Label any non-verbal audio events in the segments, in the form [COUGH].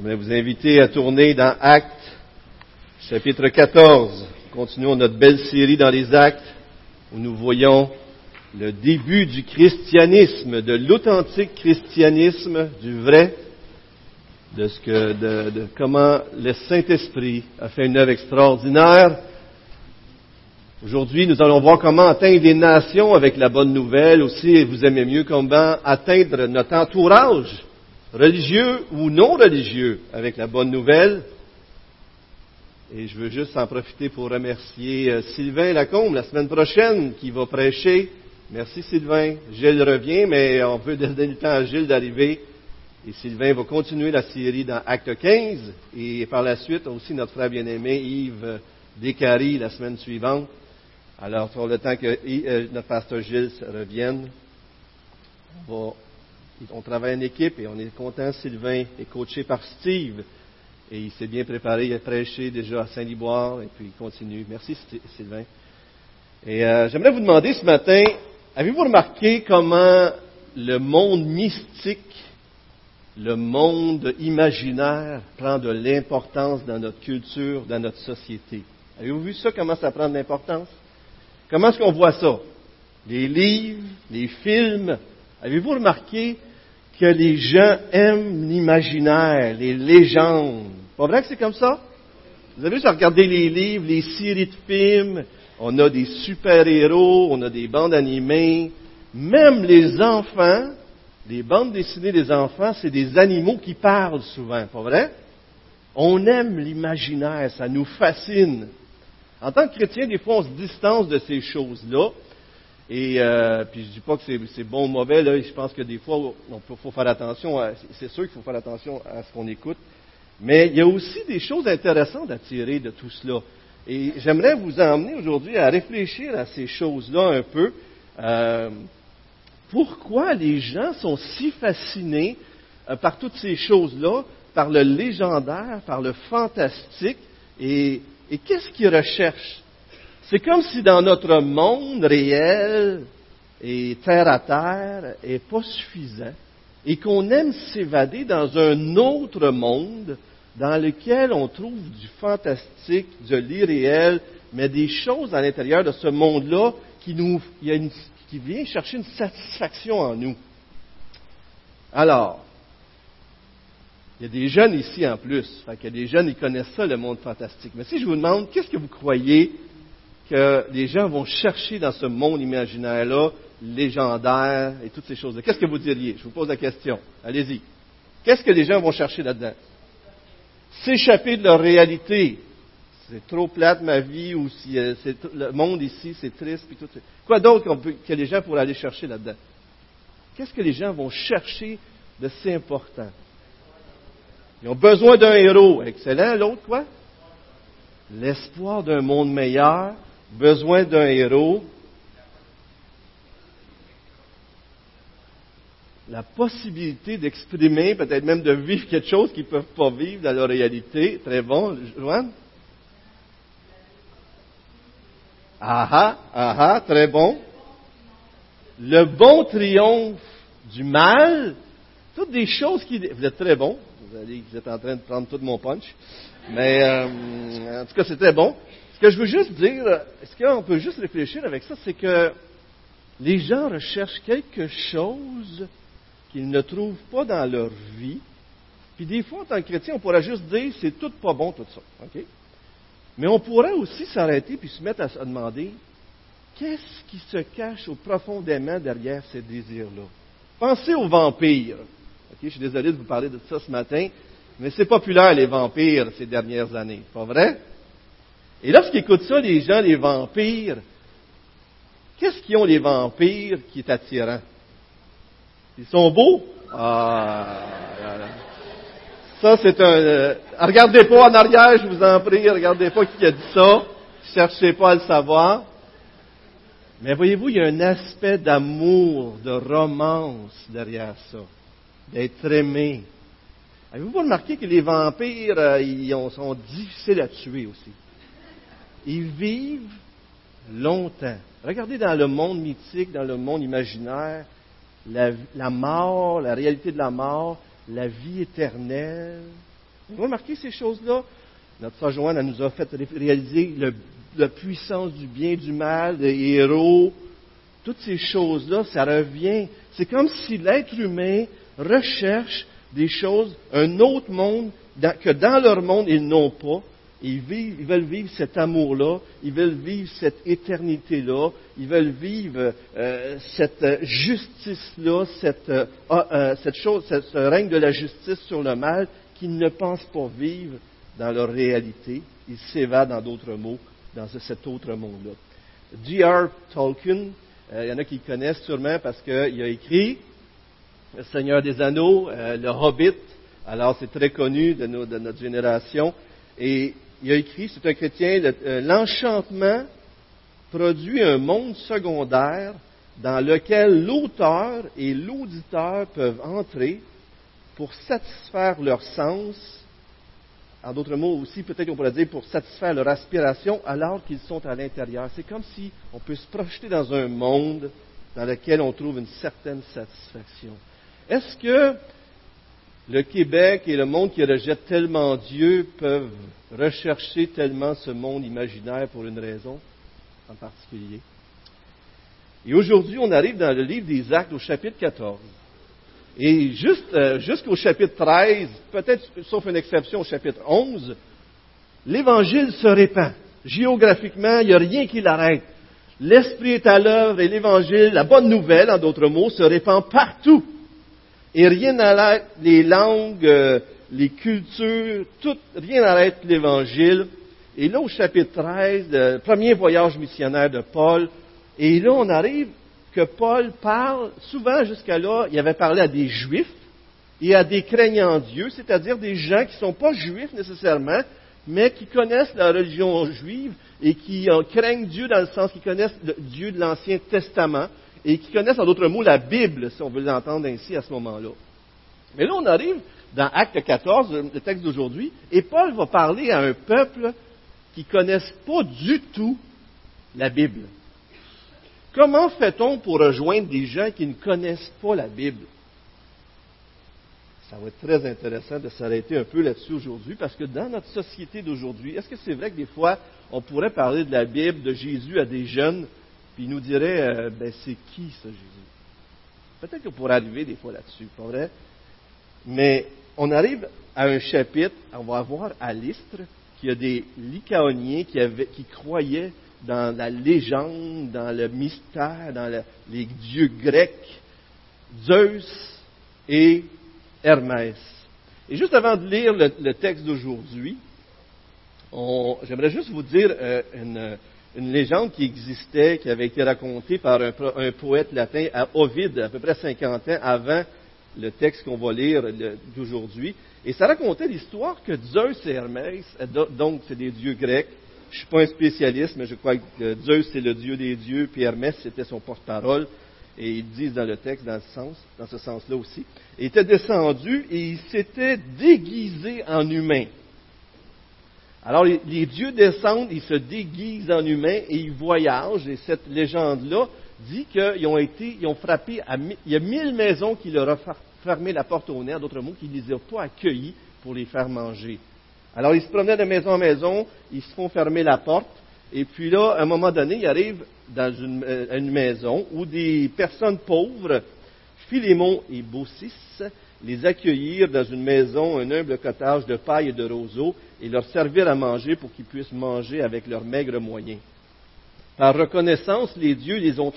J'aimerais vous inviter à tourner dans Actes, chapitre 14. Continuons notre belle série dans les Actes, où nous voyons le début du christianisme, de l'authentique christianisme, du vrai, de, ce que, de, de comment le Saint-Esprit a fait une œuvre extraordinaire. Aujourd'hui, nous allons voir comment atteindre des nations avec la bonne nouvelle. Aussi, vous aimez mieux comment atteindre notre entourage religieux ou non religieux, avec la bonne nouvelle. Et je veux juste en profiter pour remercier euh, Sylvain Lacombe la semaine prochaine qui va prêcher. Merci Sylvain. Gilles revient, mais on veut donner le temps à Gilles d'arriver. Et Sylvain va continuer la série dans Acte 15. Et par la suite, aussi notre frère bien-aimé Yves Descaries la semaine suivante. Alors, pour le temps que euh, notre pasteur Gilles revienne, on travaille en équipe et on est content. Sylvain est coaché par Steve et il s'est bien préparé. Il a prêché déjà à Saint-Liboire et puis il continue. Merci Sylvain. Et euh, j'aimerais vous demander ce matin, avez-vous remarqué comment le monde mystique, le monde imaginaire prend de l'importance dans notre culture, dans notre société? Avez-vous vu ça, comment ça prend de l'importance? Comment est-ce qu'on voit ça? Les livres, les films. Avez-vous remarqué que les gens aiment l'imaginaire, les légendes. Pas vrai que c'est comme ça? Vous avez juste regardé les livres, les séries de films, on a des super-héros, on a des bandes animées, même les enfants, les bandes dessinées des enfants, c'est des animaux qui parlent souvent, pas vrai? On aime l'imaginaire, ça nous fascine. En tant que chrétien, des fois, on se distance de ces choses-là, et euh, puis je dis pas que c'est bon ou mauvais, là, je pense que des fois, il faut faire attention, c'est sûr qu'il faut faire attention à ce qu'on écoute, mais il y a aussi des choses intéressantes à tirer de tout cela. Et j'aimerais vous emmener aujourd'hui à réfléchir à ces choses-là un peu. Euh, pourquoi les gens sont si fascinés euh, par toutes ces choses-là, par le légendaire, par le fantastique, et, et qu'est-ce qu'ils recherchent? C'est comme si dans notre monde réel et terre à terre n'est pas suffisant et qu'on aime s'évader dans un autre monde dans lequel on trouve du fantastique, de l'irréel, mais des choses à l'intérieur de ce monde-là qui nous, qui vient chercher une satisfaction en nous. Alors, il y a des jeunes ici en plus. il y a des jeunes, qui connaissent ça, le monde fantastique. Mais si je vous demande, qu'est-ce que vous croyez que les gens vont chercher dans ce monde imaginaire-là, légendaire et toutes ces choses-là. Qu'est-ce que vous diriez? Je vous pose la question. Allez-y. Qu'est-ce que les gens vont chercher là-dedans? S'échapper de leur réalité. C'est trop plate ma vie ou si euh, le monde ici c'est triste puis tout. Quoi d'autre que les gens pourraient aller chercher là-dedans? Qu'est-ce que les gens vont chercher de si important? Ils ont besoin d'un héros. Excellent. L'autre quoi? L'espoir d'un monde meilleur besoin d'un héros, la possibilité d'exprimer, peut-être même de vivre quelque chose qu'ils ne peuvent pas vivre dans leur réalité. Très bon, Joanne? Ah ah, ah ah, très bon. Le bon triomphe du mal, toutes des choses qui... Vous êtes très bon, vous, allez, vous êtes en train de prendre tout mon punch, mais euh, en tout cas c'est très bon. Ce que je veux juste dire, ce qu'on peut juste réfléchir avec ça, c'est que les gens recherchent quelque chose qu'ils ne trouvent pas dans leur vie. Puis des fois, en tant que chrétien, on pourrait juste dire, c'est tout pas bon, tout ça. OK? Mais on pourrait aussi s'arrêter puis se mettre à se demander, qu'est-ce qui se cache au profondément derrière ces désirs-là? Pensez aux vampires. OK? Je suis désolé de vous parler de ça ce matin, mais c'est populaire, les vampires, ces dernières années. Pas vrai? Et lorsqu'ils écoutent ça, les gens, les vampires, qu'est-ce qu'ils ont les vampires qui est attirant? Ils sont beaux? Ah, ça c'est un... Euh, regardez pas en arrière, je vous en prie, regardez pas qui a dit ça. Cherchez pas à le savoir. Mais voyez-vous, il y a un aspect d'amour, de romance derrière ça, d'être aimé. Avez-vous remarqué que les vampires, euh, ils sont difficiles à tuer aussi? Ils vivent longtemps. Regardez dans le monde mythique, dans le monde imaginaire, la, mort, la réalité de la mort, la vie éternelle. Vous remarquez ces choses-là? Notre sœur Joanne nous a fait réaliser la puissance du bien, du mal, des héros. Toutes ces choses-là, ça revient. C'est comme si l'être humain recherche des choses, un autre monde que dans leur monde ils n'ont pas. Ils, veulent vivre cet amour-là, ils veulent vivre cette éternité-là, ils veulent vivre euh, cette justice-là, cette, euh, ah, euh, cette chose, ce règne de la justice sur le mal qu'ils ne pensent pas vivre dans leur réalité. Ils s'évadent, dans d'autres mots, dans cet autre monde-là. G.R. Tolkien, il y en a qui le connaissent sûrement parce qu'il a écrit Le Seigneur des Anneaux, Le Hobbit. Alors c'est très connu de, de notre génération. Et il a écrit, c'est un chrétien, euh, l'enchantement produit un monde secondaire dans lequel l'auteur et l'auditeur peuvent entrer pour satisfaire leur sens, en d'autres mots aussi, peut-être on pourrait dire pour satisfaire leur aspiration alors qu'ils sont à l'intérieur. C'est comme si on peut se projeter dans un monde dans lequel on trouve une certaine satisfaction. Est-ce que le Québec et le monde qui rejette tellement Dieu peuvent rechercher tellement ce monde imaginaire pour une raison en particulier. Et aujourd'hui, on arrive dans le livre des Actes au chapitre 14. Et euh, jusqu'au chapitre 13, peut-être sauf une exception au chapitre 11, l'Évangile se répand. Géographiquement, il n'y a rien qui l'arrête. L'Esprit est à l'œuvre et l'Évangile, la bonne nouvelle, en d'autres mots, se répand partout. Et rien n'arrête les langues, euh, les cultures, tout, rien n'arrête l'Évangile. Et là, au chapitre 13, le premier voyage missionnaire de Paul, et là, on arrive que Paul parle, souvent jusqu'à là, il avait parlé à des juifs et à des craignants Dieu, c'est-à-dire des gens qui ne sont pas juifs nécessairement, mais qui connaissent la religion juive et qui craignent Dieu dans le sens qu'ils connaissent Dieu de l'Ancien Testament et qui connaissent en d'autres mots la Bible, si on veut l'entendre ainsi à ce moment-là. Mais là, on arrive dans Acte 14, le texte d'aujourd'hui, et Paul va parler à un peuple qui ne connaissent pas du tout la Bible. Comment fait-on pour rejoindre des gens qui ne connaissent pas la Bible? Ça va être très intéressant de s'arrêter un peu là-dessus aujourd'hui, parce que dans notre société d'aujourd'hui, est-ce que c'est vrai que des fois, on pourrait parler de la Bible, de Jésus à des jeunes puis il nous dirait, euh, ben c'est qui ça Jésus? Peut-être qu'on pourrait arriver des fois là-dessus, pas vrai? Mais on arrive à un chapitre, on va voir à l'Istre qu'il y a des Lycaoniens qui, qui croyaient dans la légende, dans le mystère, dans les dieux grecs, Zeus et Hermès. Et juste avant de lire le, texte d'aujourd'hui, j'aimerais juste vous dire euh, une, une légende qui existait, qui avait été racontée par un, poète latin à Ovide, à peu près 50 ans avant le texte qu'on va lire d'aujourd'hui. Et ça racontait l'histoire que Zeus et Hermès, donc c'est des dieux grecs, je ne suis pas un spécialiste, mais je crois que Zeus c'est le dieu des dieux, puis Hermès c'était son porte-parole. Et ils disent dans le texte, dans ce sens, dans ce sens-là aussi, il était descendu et il s'était déguisé en humain. Alors les, dieux descendent, ils se déguisent en humains et ils voyagent. Et cette légende-là dit qu'ils ont été, ils ont frappé, à, il y a mille maisons qui leur ont fermé la porte au nez, d'autres mots, qui ne les ont pas accueillis pour les faire manger. Alors ils se promenaient de maison en maison, ils se font fermer la porte, et puis là, à un moment donné, ils arrivent dans une, euh, maison où des personnes pauvres, Philémon et Baucis, les accueillir dans une maison, un humble cottage de paille et de roseaux, et leur servir à manger pour qu'ils puissent manger avec leurs maigres moyens. Par reconnaissance, les dieux les ont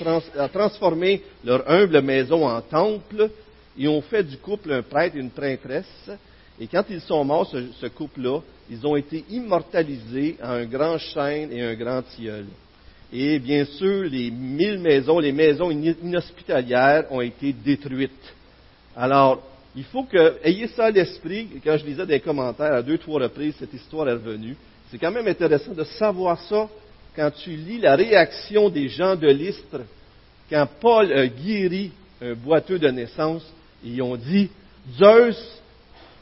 transformé leur humble maison en temple et ont fait du couple un prêtre et une prêtresse. Et quand ils sont morts, ce, ce couple-là, ils ont été immortalisés à un grand chêne et un grand tilleul. Et bien sûr, les mille maisons, les maisons inhospitalières ont été détruites. Alors, il faut que, ayez ça à l'esprit, quand je lisais des commentaires à deux, trois reprises, cette histoire est revenue. C'est quand même intéressant de savoir ça quand tu lis la réaction des gens de l'Istre, quand Paul a guéri un boiteux de naissance, ils ont dit, Zeus,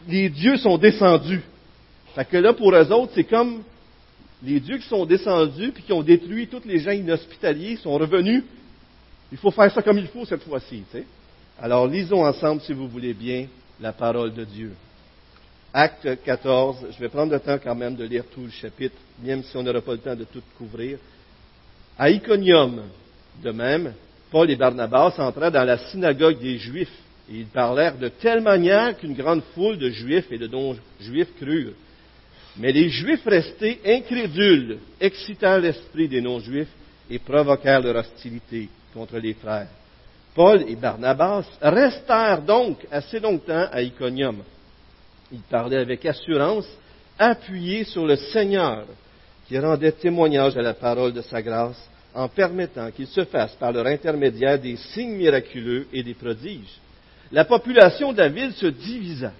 les dieux sont descendus. Fait que là, pour eux autres, c'est comme les dieux qui sont descendus puis qui ont détruit tous les gens inhospitaliers sont revenus. Il faut faire ça comme il faut cette fois-ci. Alors lisons ensemble, si vous voulez bien, la parole de Dieu. Acte 14. Je vais prendre le temps quand même de lire tout le chapitre, même si on n'aura pas le temps de tout couvrir. À Iconium, de même, Paul et Barnabas entrèrent dans la synagogue des Juifs et ils parlèrent de telle manière qu'une grande foule de Juifs et de non-Juifs crurent. Mais les Juifs restés incrédules excitèrent l'esprit des non-Juifs et provoquèrent leur hostilité contre les frères. Paul et Barnabas restèrent donc assez longtemps à Iconium. Ils parlaient avec assurance, appuyés sur le Seigneur, qui rendait témoignage à la parole de sa grâce, en permettant qu'il se fasse par leur intermédiaire des signes miraculeux et des prodiges. La population de la ville se divisa.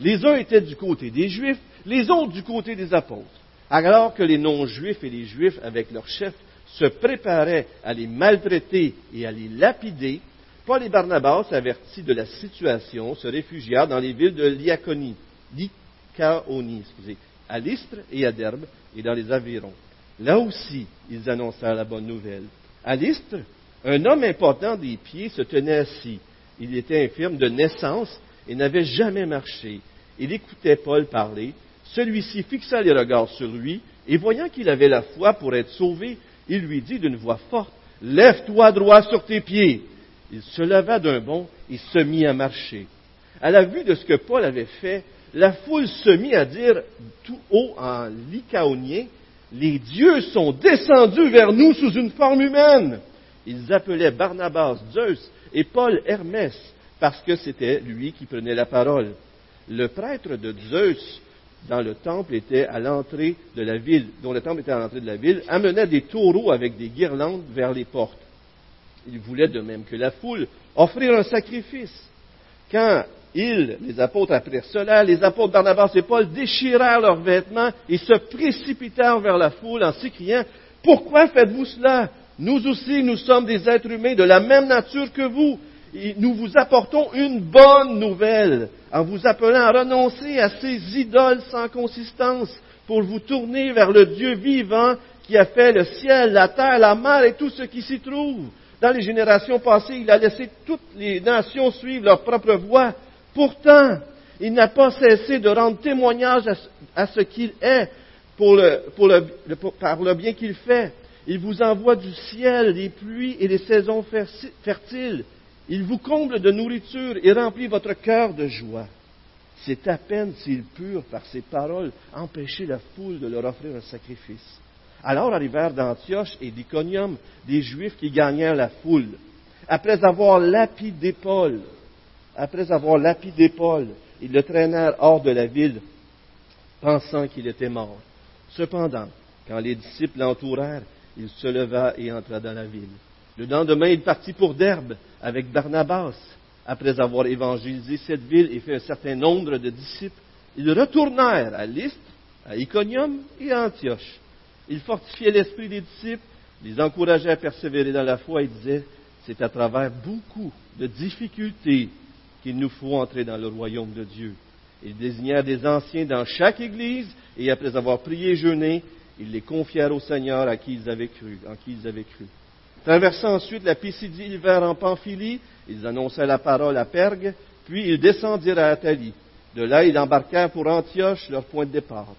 Les uns étaient du côté des Juifs, les autres du côté des apôtres. Alors que les non-juifs et les juifs, avec leurs chefs, se préparaient à les maltraiter et à les lapider, Paul et Barnabas, avertis de la situation, se réfugièrent dans les villes de Lycaonie, excusez, à Lystre et à Derbe et dans les environs. Là aussi, ils annoncèrent la bonne nouvelle. À Lystre, un homme important des pieds se tenait assis. Il était infirme de naissance et n'avait jamais marché. Il écoutait Paul parler. Celui-ci fixa les regards sur lui et voyant qu'il avait la foi pour être sauvé, il lui dit d'une voix forte, Lève-toi droit sur tes pieds. Il se leva d'un bond et se mit à marcher. À la vue de ce que Paul avait fait, la foule se mit à dire tout haut en lycaonien, les dieux sont descendus vers nous sous une forme humaine. Ils appelaient Barnabas Zeus et Paul Hermès parce que c'était lui qui prenait la parole. Le prêtre de Zeus dans le temple était à l'entrée de la ville, dont le temple était à l'entrée de la ville, amenait des taureaux avec des guirlandes vers les portes. Il voulait, de même que la foule, offrir un sacrifice. Quand ils, les apôtres, apprirent cela, les apôtres Barnabas et Paul déchirèrent leurs vêtements et se précipitèrent vers la foule en s'écriant, Pourquoi faites-vous cela? Nous aussi, nous sommes des êtres humains de la même nature que vous. Et nous vous apportons une bonne nouvelle en vous appelant à renoncer à ces idoles sans consistance pour vous tourner vers le Dieu vivant qui a fait le ciel, la terre, la mer et tout ce qui s'y trouve. Dans les générations passées, il a laissé toutes les nations suivre leur propre voie. Pourtant, il n'a pas cessé de rendre témoignage à ce qu'il est par le bien qu'il fait. Il vous envoie du ciel les pluies et les saisons fertiles. Il vous comble de nourriture et remplit votre cœur de joie. C'est à peine s'il pure par ses paroles empêcher la foule de leur offrir un sacrifice. Alors arrivèrent d'Antioche et d'Iconium des Juifs qui gagnèrent la foule. Après avoir lapidé Paul, après avoir lapidé Paul, ils le traînèrent hors de la ville, pensant qu'il était mort. Cependant, quand les disciples l'entourèrent, il se leva et entra dans la ville. Le lendemain, il partit pour Derbe avec Barnabas. Après avoir évangélisé cette ville et fait un certain nombre de disciples, ils retournèrent à Lystre, à Iconium et à Antioche. Ils fortifiaient l'esprit des disciples, les encourageaient à persévérer dans la foi et disaient, c'est à travers beaucoup de difficultés qu'il nous faut entrer dans le royaume de Dieu. Ils désignèrent des anciens dans chaque église et après avoir prié et jeûné, ils les confièrent au Seigneur à qui ils avaient cru, en qui ils avaient cru. Traversant ensuite la Pisidie, vinrent en Pamphylie, ils annonçaient la parole à Pergue, puis ils descendirent à Athalie. De là, ils embarquèrent pour Antioche, leur point de départ,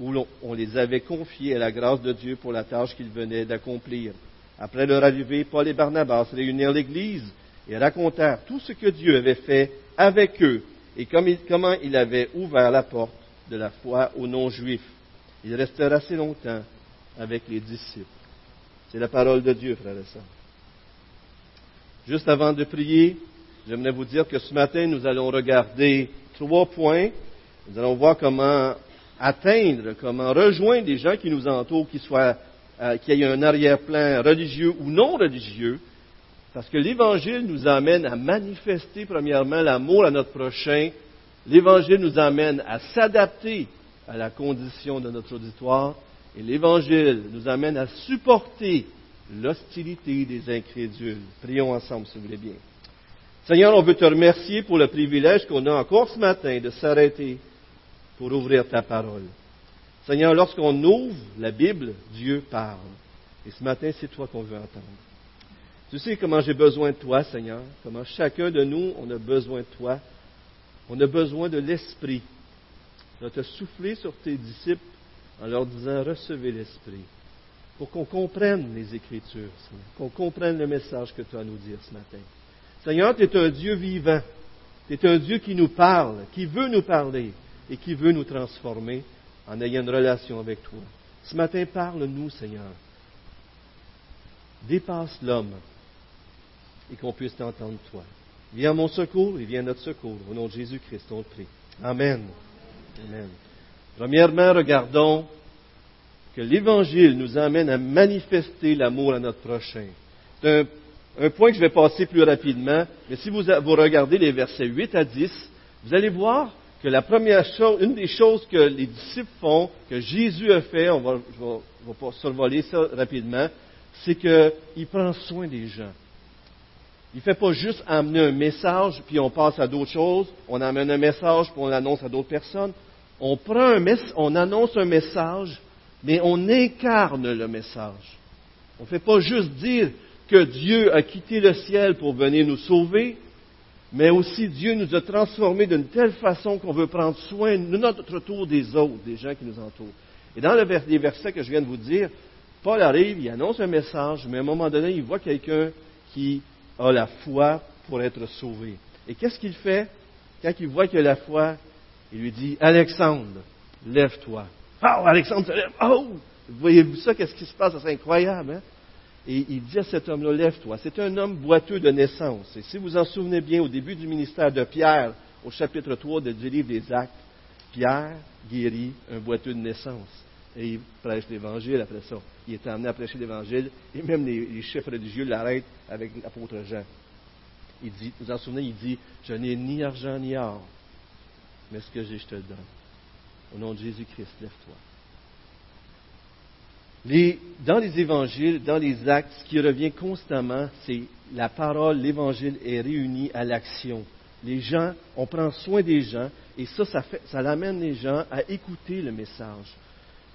où on les avait confiés à la grâce de Dieu pour la tâche qu'ils venaient d'accomplir. Après leur arrivée, Paul et Barnabas réunirent l'Église et racontèrent tout ce que Dieu avait fait avec eux et comment il avait ouvert la porte de la foi aux non-juifs. Ils restèrent assez longtemps avec les disciples. C'est la parole de Dieu, frères et sœurs. Juste avant de prier, j'aimerais vous dire que ce matin, nous allons regarder trois points. Nous allons voir comment atteindre, comment rejoindre les gens qui nous entourent, qui soient, euh, qui aient un arrière-plan religieux ou non religieux, parce que l'Évangile nous amène à manifester premièrement l'amour à notre prochain. L'Évangile nous amène à s'adapter à la condition de notre auditoire. Et l'Évangile nous amène à supporter l'hostilité des incrédules. Prions ensemble, si vous voulez bien. Seigneur, on veut te remercier pour le privilège qu'on a encore ce matin de s'arrêter pour ouvrir ta parole. Seigneur, lorsqu'on ouvre la Bible, Dieu parle. Et ce matin, c'est toi qu'on veut entendre. Tu sais comment j'ai besoin de toi, Seigneur, comment chacun de nous, on a besoin de toi. On a besoin de l'Esprit vas te souffler sur tes disciples en leur disant recevez l'Esprit pour qu'on comprenne les Écritures, qu'on comprenne le message que tu as à nous dire ce matin. Seigneur, tu es un Dieu vivant. Tu es un Dieu qui nous parle, qui veut nous parler et qui veut nous transformer en ayant une relation avec toi. Ce matin, parle-nous, Seigneur. Dépasse l'homme et qu'on puisse t'entendre, toi. Viens à mon secours et viens à notre secours. Au nom de Jésus-Christ, on le prie. Amen. Amen. Premièrement, regardons que l'Évangile nous amène à manifester l'amour à notre prochain. C'est un, point que je vais passer plus rapidement, mais si vous, regardez les versets 8 à 10, vous allez voir que la première chose, une des choses que les disciples font, que Jésus a fait, on va, vais, pas survoler ça rapidement, c'est qu'il prend soin des gens. Il ne fait pas juste amener un message, puis on passe à d'autres choses, on amène un message, puis on l'annonce à d'autres personnes. On prend un on annonce un message, mais on incarne le message. On ne fait pas juste dire que Dieu a quitté le ciel pour venir nous sauver, mais aussi Dieu nous a transformés d'une telle façon qu'on veut prendre soin de notre tour des autres, des gens qui nous entourent. Et dans les versets que je viens de vous dire, Paul arrive, il annonce un message, mais à un moment donné, il voit quelqu'un qui a la foi pour être sauvé. Et qu'est-ce qu'il fait? Quand il voit qu'il a la foi Il lui dit, Alexandre, lève-toi. Oh, Alexandre se lève. Oh, voyez-vous ça, qu'est-ce qui se passe? C'est incroyable. Hein? Et il dit à cet homme-là, lève-toi. C'est un homme boiteux de naissance. Et si vous en souvenez bien, au début du ministère de Pierre, au chapitre 3 du livre des Actes, Pierre guérit un boiteux de naissance. Et il prêche l'Évangile après ça. Il est amené à prêcher l'Évangile. Et même les, chefs religieux l'arrêtent avec l'apôtre Jean. Il dit, vous en souvenez, il dit, je n'ai ni argent ni or, mais ce que j'ai, je te le donne. Au nom de Jésus-Christ, lève-toi. Dans les évangiles, dans les actes, ce qui revient constamment, c'est la parole, l'évangile est réuni à l'action. Les gens, on prend soin des gens, et ça, ça, fait, ça amène les gens à écouter le message.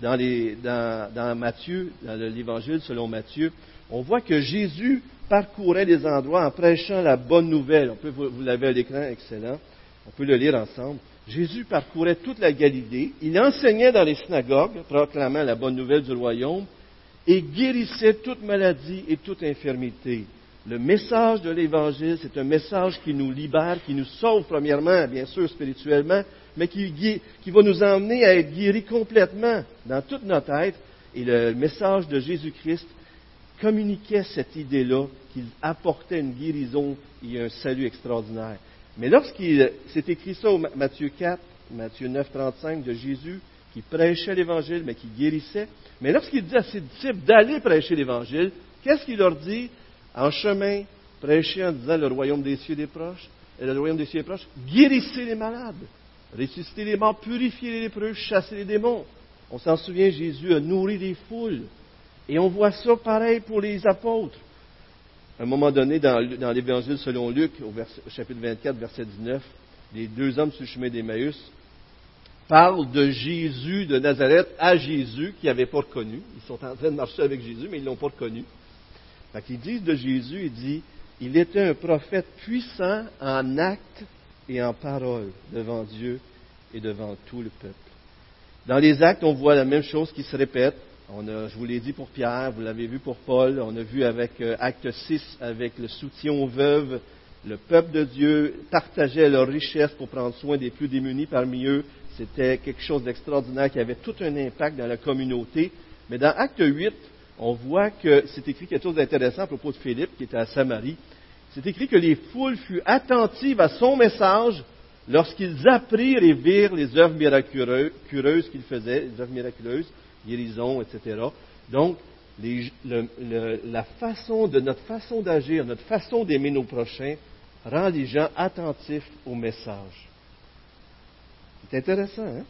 Dans, Matthieu, dans l'évangile selon Matthieu, on voit que Jésus parcourait les endroits en prêchant la bonne nouvelle. On peut, vous l'avez à l'écran, excellent. On peut le lire ensemble. Jésus parcourait toute la Galilée, il enseignait dans les synagogues, proclamant la bonne nouvelle du royaume, et guérissait toute maladie et toute infirmité. Le message de l'Évangile, c'est un message qui nous libère, qui nous sauve premièrement, bien sûr, spirituellement, mais qui, va nous emmener à être guéris complètement dans toute notre être. Et le message de Jésus-Christ communiquait cette idée-là, qu'il apportait une guérison et un salut extraordinaire. Mais lorsqu'il s'est écrit ça au Matthieu 4, Matthieu 9, 35 de Jésus, qui prêchait l'Évangile, mais qui guérissait, mais lorsqu'il dit à ses disciples d'aller prêcher l'Évangile, qu'est-ce qu'il leur dit? En chemin, prêchez en disant le royaume des cieux est proche, et le royaume des cieux est proche, guérissez les malades, ressuscitez les morts, purifiez les lépreux, chassez les démons. On s'en souvient, Jésus a nourri les foules. Et on voit ça pareil pour les apôtres à un moment donné, dans, l'Évangile selon Luc, au, chapitre 24, verset 19, les deux hommes sur le chemin d'Emmaüs parlent de Jésus de Nazareth à Jésus qui n'avait pas reconnu. Ils sont en train de marcher avec Jésus, mais ils ne l'ont pas reconnu. Fait qu'ils disent de Jésus, il dit, il était un prophète puissant en acte et en parole devant Dieu et devant tout le peuple. Dans les actes, on voit la même chose qui se répète. Je vous l'ai dit pour Pierre, vous l'avez vu pour Paul, on a vu avec euh, Acte 6, avec le soutien aux veuves, le peuple de Dieu partageait leurs richesses pour prendre soin des plus démunis parmi eux. C'était quelque chose d'extraordinaire qui avait tout un impact dans la communauté. Mais dans Acte 8, on voit que c'est écrit quelque chose d'intéressant à propos de Philippe, qui était à Samarie. C'est écrit que les foules furent attentives à son message lorsqu'ils apprirent et virent les œuvres miraculeuses qu'il faisait, les œuvres miraculeuses, guérison, etc. Donc, la façon de notre façon d'agir, notre façon d'aimer nos prochains, rend les gens attentifs au message. C'est intéressant, hein?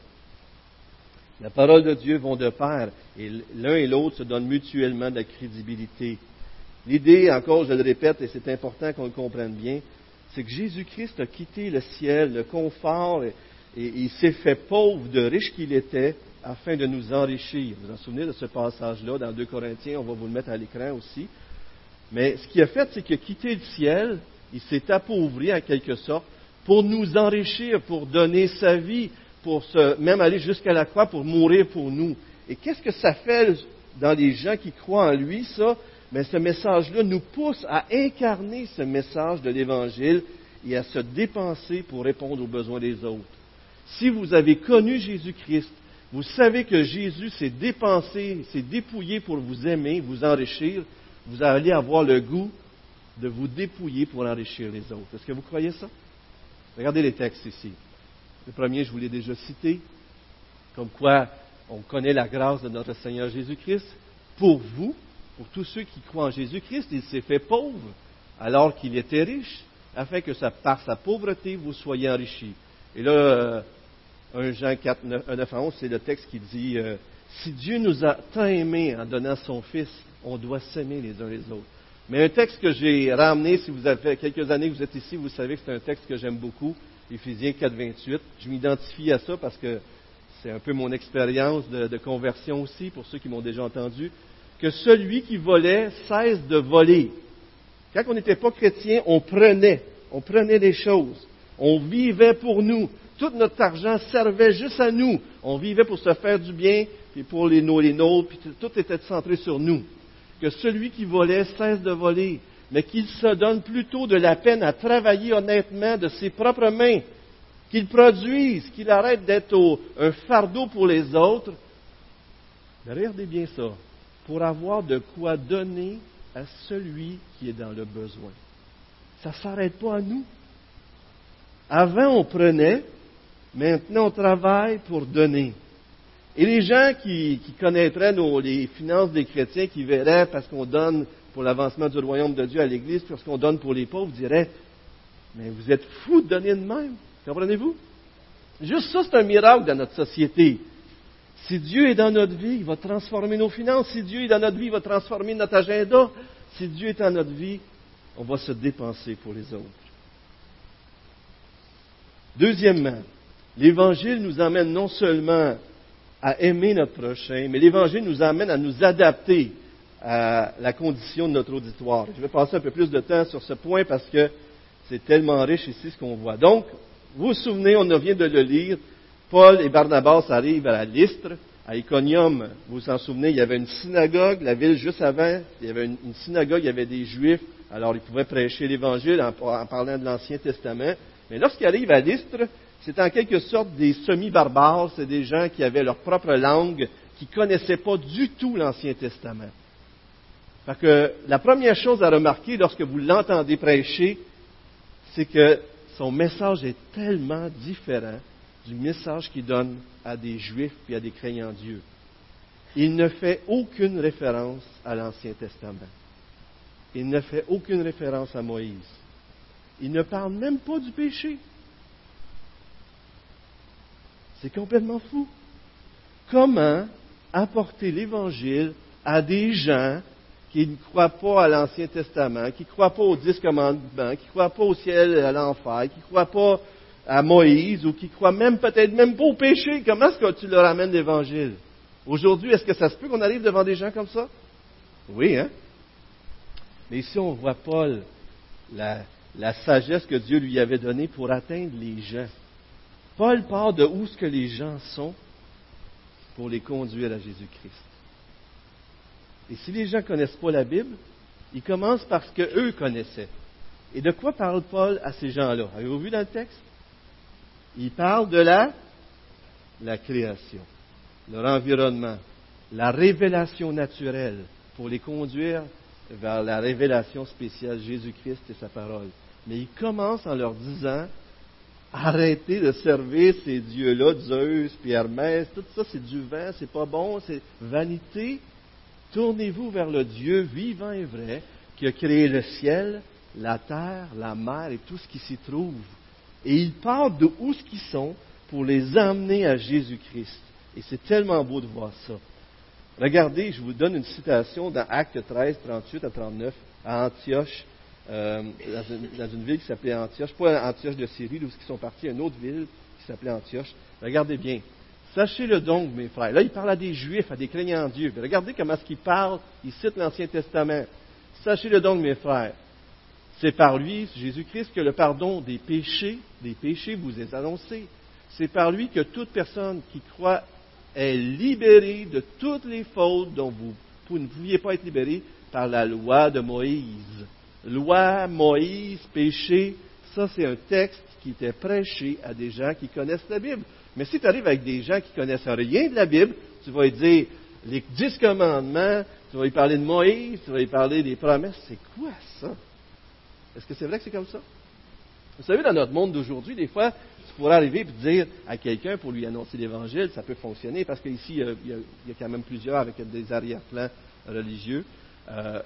La parole de Dieu vont de pair et l'un et l'autre se donnent mutuellement de la crédibilité. L'idée, encore, je le répète, et c'est important qu'on le comprenne bien, c'est que Jésus-Christ a quitté le ciel, le confort, et il s'est fait pauvre de riche qu'il était afin de nous enrichir. Vous vous en souvenez de ce passage-là dans 2 Corinthiens, on va vous le mettre à l'écran aussi. Mais ce qu'il a fait, c'est qu'il a quitté le ciel, il s'est appauvri en quelque sorte pour nous enrichir, pour donner sa vie, pour se, même aller jusqu'à la croix pour mourir pour nous. Et qu'est-ce que ça fait dans les gens qui croient en lui, ça? Mais ce message-là nous pousse à incarner ce message de l'Évangile et à se dépenser pour répondre aux besoins des autres. Si vous avez connu Jésus-Christ, vous savez que Jésus s'est dépensé, s'est dépouillé pour vous aimer, vous enrichir, vous allez avoir le goût de vous dépouiller pour enrichir les autres. Est-ce que vous croyez ça? Regardez les textes ici. Le premier, je vous l'ai déjà cité, comme quoi on connaît la grâce de notre Seigneur Jésus-Christ. Pour vous, pour tous ceux qui croient en Jésus-Christ, il s'est fait pauvre alors qu'il était riche, afin que par sa pauvreté, vous soyez enrichis. Et là, 1 euh, Jean 4, 9, 9 à 11, c'est le texte qui dit, euh, si Dieu nous a tant aimés en donnant son Fils, on doit s'aimer les uns les autres. Mais un texte que j'ai ramené, si vous avez quelques années que vous êtes ici, vous savez que c'est un texte que j'aime beaucoup, Éphésiens 4, 28. Je m'identifie à ça parce que c'est un peu mon expérience de, de, conversion aussi, pour ceux qui m'ont déjà entendu, que celui qui volait cesse de voler. Quand on n'était pas chrétien, on prenait, on prenait des choses, on vivait pour nous. Tout notre argent servait juste à nous. On vivait pour se faire du bien, puis pour les, nôtres, puis tout était centré sur nous. Que celui qui volait cesse de voler, mais qu'il se donne plutôt de la peine à travailler honnêtement de ses propres mains, qu'il produise, qu'il arrête d'être un fardeau pour les autres. Regardez bien ça, pour avoir de quoi donner à celui qui est dans le besoin. Ça ne s'arrête pas à nous. Avant, on prenait, maintenant, on travaille pour donner. Et les gens qui, connaîtraient les finances des chrétiens, qui verraient parce qu'on donne pour l'avancement du royaume de Dieu à l'Église, parce qu'on donne pour les pauvres, diraient, mais vous êtes fous de donner de même. Comprenez-vous? Juste ça, c'est un miracle dans notre société. Si Dieu est dans notre vie, il va transformer nos finances. Si Dieu est dans notre vie, il va transformer notre agenda. Si Dieu est dans notre vie, on va se dépenser pour les autres. Deuxièmement, l'Évangile nous amène non seulement à aimer notre prochain, mais l'Évangile nous amène à nous adapter à la condition de notre auditoire. Je vais passer un peu plus de temps sur ce point parce que c'est tellement riche ici ce qu'on voit. Donc, vous vous souvenez, on vient de le lire, Paul et Barnabas arrivent à la Lystre, à Iconium. Vous vous en souvenez, il y avait une synagogue, la ville juste avant, il y avait une, synagogue, il y avait des Juifs, alors ils pouvaient prêcher l'Évangile en, en, parlant de l'Ancien Testament. Mais lorsqu'ils arrivent à Lystre, c'est en quelque sorte des semi-barbares, c'est des gens qui avaient leur propre langue, qui ne connaissaient pas du tout l'Ancien Testament. Parce que la première chose à remarquer lorsque vous l'entendez prêcher, c'est que son message est tellement différent du message qu'il donne à des Juifs et à des croyants Dieu. Il ne fait aucune référence à l'Ancien Testament. Il ne fait aucune référence à Moïse. Il ne parle même pas du péché. C'est complètement fou. Comment apporter l'Évangile à des gens qui ne croient pas à l'Ancien Testament, qui ne croient pas aux dix commandements, qui ne croient pas au ciel et à l'enfer, qui ne croient pas à Moïse ou qui croient même peut-être même pas au péché, comment est-ce que tu leur amènes l'Évangile? Aujourd'hui, est-ce que ça se peut qu'on arrive devant des gens comme ça? Oui, hein? Mais ici, on voit Paul, la sagesse que Dieu lui avait donnée pour atteindre les gens. Paul part de où ce que les gens sont pour les conduire à Jésus-Christ. Et si les gens ne connaissent pas la Bible, ils commencent parce qu'eux connaissaient. Et de quoi parle Paul à ces gens-là? Avez-vous vu dans le texte? Il parle de la, la création, leur environnement, la révélation naturelle pour les conduire vers la révélation spéciale Jésus-Christ et sa parole. Mais il commence en leur disant Arrêtez de servir ces dieux-là, Zeus, puis Hermès, tout ça c'est du vent, c'est pas bon, c'est vanité. Tournez-vous vers le Dieu vivant et vrai qui a créé le ciel, la terre, la mer et tout ce qui s'y trouve. Et il parle de où ce qu'ils sont pour les emmener à Jésus-Christ. Et c'est tellement beau de voir ça. Regardez, je vous donne une citation dans Acte 13, 38 à 39, à Antioche, euh, dans, une, ville qui s'appelait Antioche, pas Antioche de Syrie, d'où ils sont partis, une autre ville qui s'appelait Antioche. Regardez bien. Sachez-le donc, mes frères. Là, il parle à des Juifs, à des craignants Dieu. regardez comment est-ce qu'il parle. Il cite l'Ancien Testament. Sachez-le donc, mes frères. C'est par lui, Jésus-Christ, que le pardon des péchés, des péchés vous est annoncé. C'est par lui que toute personne qui croit est libérée de toutes les fautes dont vous ne pouviez pas être libéré par la loi de Moïse. Loi, Moïse, péché, ça c'est un texte qui était prêché à des gens qui connaissent la Bible. Mais si tu arrives avec des gens qui connaissent rien de la Bible, tu vas lui dire les dix commandements, tu vas lui parler de Moïse, tu vas lui parler des promesses. C'est quoi ça? Est-ce que c'est vrai que c'est comme ça? Vous savez, dans notre monde d'aujourd'hui, des fois, tu pourrais arriver et dire à quelqu'un pour lui annoncer l'Évangile, ça peut fonctionner, parce qu'ici, il, y a quand même plusieurs avec des arrière-plans religieux. Euh,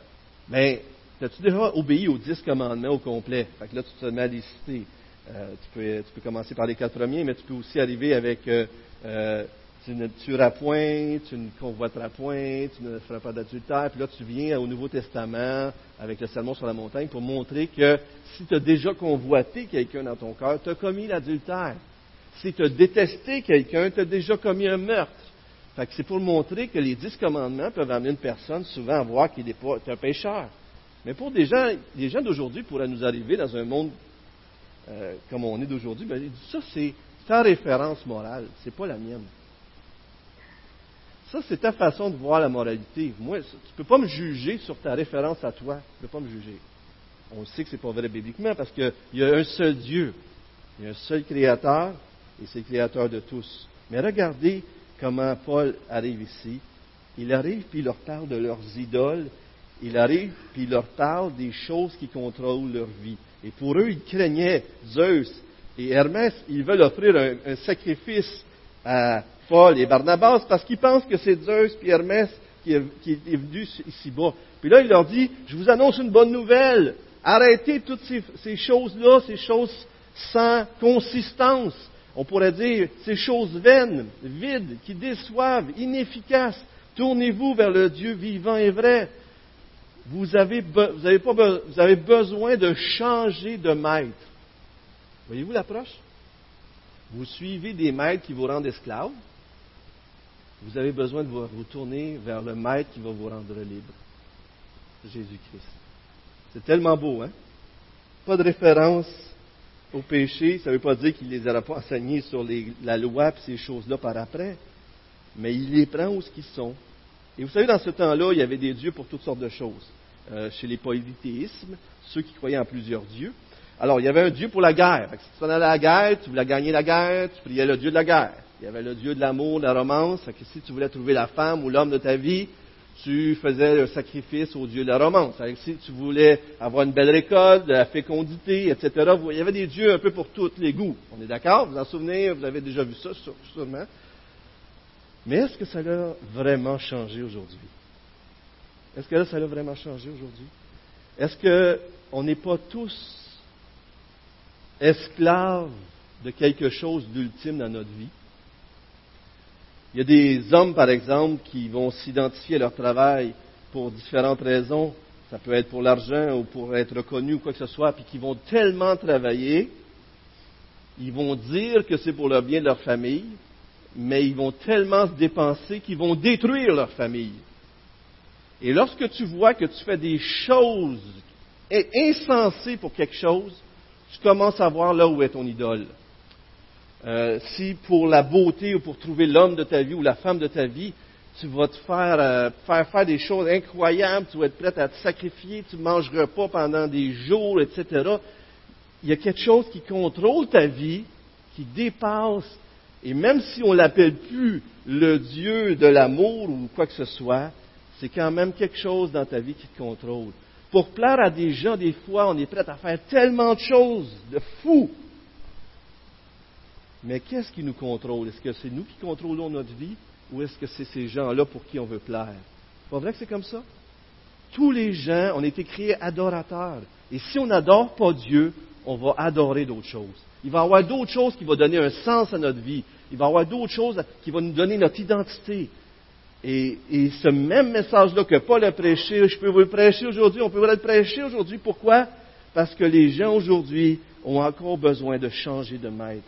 mais as-tu déjà obéi aux dix commandements au complet? Fait que là, tu te mets à. Euh, tu, peux, tu, peux, commencer par les quatre premiers, mais tu peux aussi arriver avec euh, euh, tu ne tueras point, tu ne convoiteras point, tu ne feras pas d'adultère. Puis là, tu viens au Nouveau Testament avec le sermon sur la montagne pour montrer que si tu as déjà convoité quelqu'un dans ton cœur, tu as commis l'adultère. Si tu as détesté quelqu'un, tu as déjà commis un meurtre. Fait que c'est pour montrer que les dix commandements peuvent amener une personne souvent à voir qu'il est, pas, un pécheur. Mais pour des gens, les gens d'aujourd'hui pourraient nous arriver dans un monde euh, comme on est d'aujourd'hui, ben, ça c'est ta référence morale, c'est pas la mienne. Ça, c'est ta façon de voir la moralité. Moi, tu ne peux pas me juger sur ta référence à toi. Tu ne peux pas me juger. On sait que ce n'est pas vrai bibliquement parce qu'il y a un seul Dieu. Il y a un seul Créateur et c'est le Créateur de tous. Mais regardez comment Paul arrive ici. Il arrive puis il leur parle de leurs idoles. Il arrive puis il leur parle des choses qui contrôlent leur vie. Et pour eux, ils craignaient Zeus et Hermès. Ils veulent offrir un, sacrifice à Paul et Barnabas parce qu'ils pensent que c'est Zeus et Hermès qui est, venu ici-bas. Puis là, il leur dit, je vous annonce une bonne nouvelle. Arrêtez toutes ces choses-là, ces choses sans consistance on pourrait dire ces choses vaines, vides, qui déçoivent, inefficaces. Tournez-vous vers le Dieu vivant et vrai. Vous avez, vous avez, pas, vous avez besoin de changer de maître. Voyez-vous l'approche? Vous suivez des maîtres qui vous rendent esclaves. Vous avez besoin de vous retourner vers le maître qui va vous rendre libre. Jésus-Christ. C'est tellement beau, hein? Pas de référence au péché, ça ne veut pas dire qu'il ne les aura pas enseignés sur la loi et ces choses-là par après, mais il les prend où ce qu'ils sont. Et vous savez, dans ce temps-là, il y avait des dieux pour toutes sortes de choses. Euh, chez les polythéismes, ceux qui croyaient en plusieurs dieux. Alors, il y avait un dieu pour la guerre. si tu allais à la guerre, tu voulais gagner la guerre, tu priais le dieu de la guerre. Il y avait le dieu de l'amour, de la romance. que si tu voulais trouver la femme ou l'homme de ta vie, tu faisais un sacrifice au dieu de la romance. si tu voulais avoir une belle récolte, de la fécondité, etc., il y avait des dieux un peu pour tous les goûts. On est d'accord? Vous en souvenez? Vous avez déjà vu ça, sûrement. Mais est-ce que ça a vraiment changé aujourd'hui? Est-ce que ça a vraiment changé aujourd'hui? Est-ce qu'on n'est pas tous esclaves de quelque chose d'ultime dans notre vie? Il y a des hommes, par exemple, qui vont s'identifier à leur travail pour différentes raisons. Ça peut être pour l'argent ou pour être reconnu ou quoi que ce soit, puis qui vont tellement travailler, ils vont dire que c'est pour le bien de leur famille, mais ils vont tellement se dépenser qu'ils vont détruire leur famille. Et lorsque tu vois que tu fais des choses insensées pour quelque chose, tu commences à voir là où est ton idole. Euh, si pour la beauté ou pour trouver l'homme de ta vie ou la femme de ta vie, tu vas te faire, euh, faire faire des choses incroyables, tu vas être prêt à te sacrifier, tu ne mangeras pas pendant des jours, etc. Il y a quelque chose qui contrôle ta vie, qui dépasse, et même si on l'appelle plus le Dieu de l'amour ou quoi que ce soit, c'est quand même quelque chose dans ta vie qui te contrôle. Pour plaire à des gens, des fois, on est prêt à faire tellement de choses de fous mais qu'est-ce qui nous contrôle? Est-ce que c'est nous qui contrôlons notre vie ou est-ce que c'est ces gens-là pour qui on veut plaire? C'est pas vrai que c'est comme ça? Tous les gens, ont été créés adorateurs. Et si on n'adore pas Dieu, on va adorer d'autres choses. Il va y avoir d'autres choses qui vont donner un sens à notre vie. Il va y avoir d'autres choses qui vont nous donner notre identité. Et, ce même message-là que Paul a prêché, je peux vous le prêcher aujourd'hui, on peut vous le prêcher aujourd'hui. Pourquoi? Parce que les gens aujourd'hui ont encore besoin de changer de maître.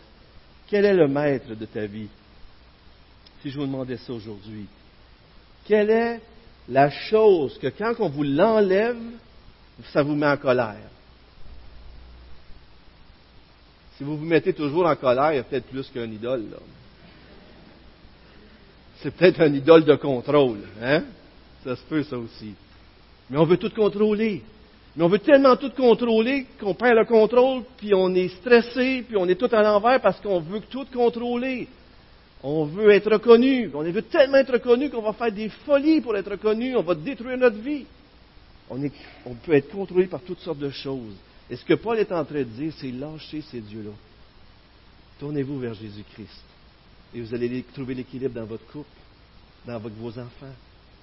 Quel est le maître de ta vie? Si je vous demandais ça aujourd'hui. Quelle est la chose que quand on vous l'enlève, ça vous met en colère? Si vous vous mettez toujours en colère, il y a peut-être plus qu'un idole. Là. C'est peut-être un idole de contrôle. Hein? Ça se peut, ça aussi. Mais on veut tout contrôler. Mais on veut tellement tout contrôler qu'on perd le contrôle, puis on est stressé, puis on est tout à l'envers parce qu'on veut tout contrôler. On veut être reconnu. On veut tellement être reconnu qu'on va faire des folies pour être reconnu. On va détruire notre vie. On, on peut être contrôlé par toutes sortes de choses. Et ce que Paul est en train de dire, c'est lâcher ces dieux-là. Tournez-vous vers Jésus-Christ. Et vous allez trouver l'équilibre dans votre couple, dans vos enfants,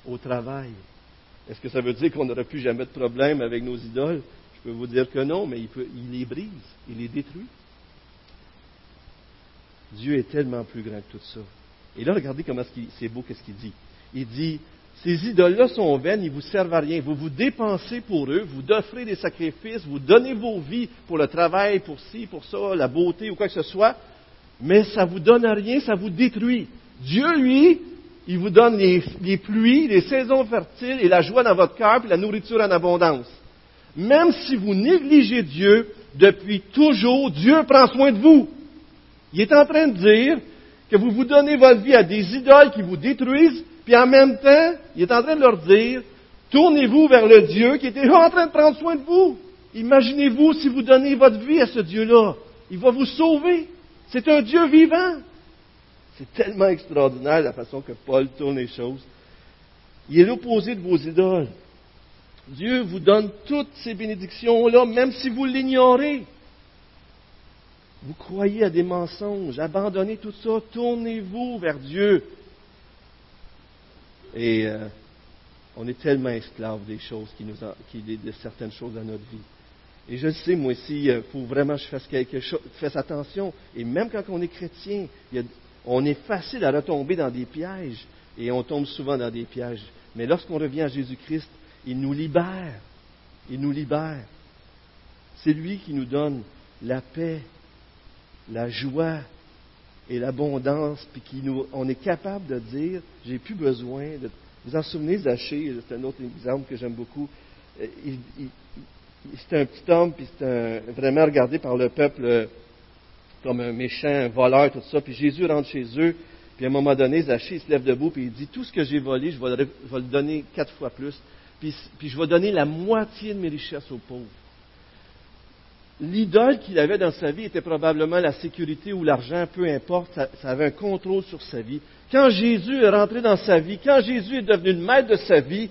au travail. Est-ce que ça veut dire qu'on n'aura plus jamais de problème avec nos idoles? Je peux vous dire que non, mais il, il les brise, il les détruit. Dieu est tellement plus grand que tout ça. Et là, regardez comment c'est beau qu'est-ce qu'il dit. Il dit, ces idoles-là sont vaines, ils vous servent à rien. Vous vous dépensez pour eux, vous offrez des sacrifices, vous donnez vos vies pour le travail, pour ci, pour ça, la beauté ou quoi que ce soit, mais ça vous donne rien, ça vous détruit. Dieu, lui, il vous donne les, pluies, les saisons fertiles et la joie dans votre cœur, la nourriture en abondance. Même si vous négligez Dieu, depuis toujours, Dieu prend soin de vous. Il est en train de dire que vous vous donnez votre vie à des idoles qui vous détruisent, puis en même temps, il est en train de leur dire, tournez-vous vers le Dieu qui était en train de prendre soin de vous. Imaginez-vous si vous donnez votre vie à ce Dieu-là. Il va vous sauver. C'est un Dieu vivant. C'est tellement extraordinaire la façon que Paul tourne les choses. Il est l'opposé de vos idoles. Dieu vous donne toutes ces bénédictions-là, même si vous l'ignorez. Vous croyez à des mensonges, abandonnez tout ça, tournez-vous vers Dieu. Et euh, on est tellement esclaves des choses qui nous, qui, de certaines choses dans notre vie. Et je le sais, moi aussi, il faut vraiment que je fasse quelque chose, fasse attention. Et même quand on est chrétien, on est facile à retomber dans des pièges. Et on tombe souvent dans des pièges. Mais lorsqu'on revient à Jésus-Christ, il nous libère. Il nous libère. C'est lui qui nous donne la paix, la joie et l'abondance, puis qui nous, on est capable de dire, j'ai plus besoin de. Vous en souvenez, Zachée, c'est un autre exemple que j'aime beaucoup. Euh, c'est un petit homme, puis c'est vraiment regardé par le peuple euh, comme un méchant, un voleur, tout ça. Puis Jésus rentre chez eux, puis à un moment donné, Zachée se lève debout, puis il dit, tout ce que j'ai volé, je vais, le donner quatre fois plus, puis je vais donner la moitié de mes richesses aux pauvres l'idole qu'il avait dans sa vie était probablement la sécurité ou l'argent, peu importe, ça, avait un contrôle sur sa vie. Quand Jésus est rentré dans sa vie, quand Jésus est devenu le maître de sa vie,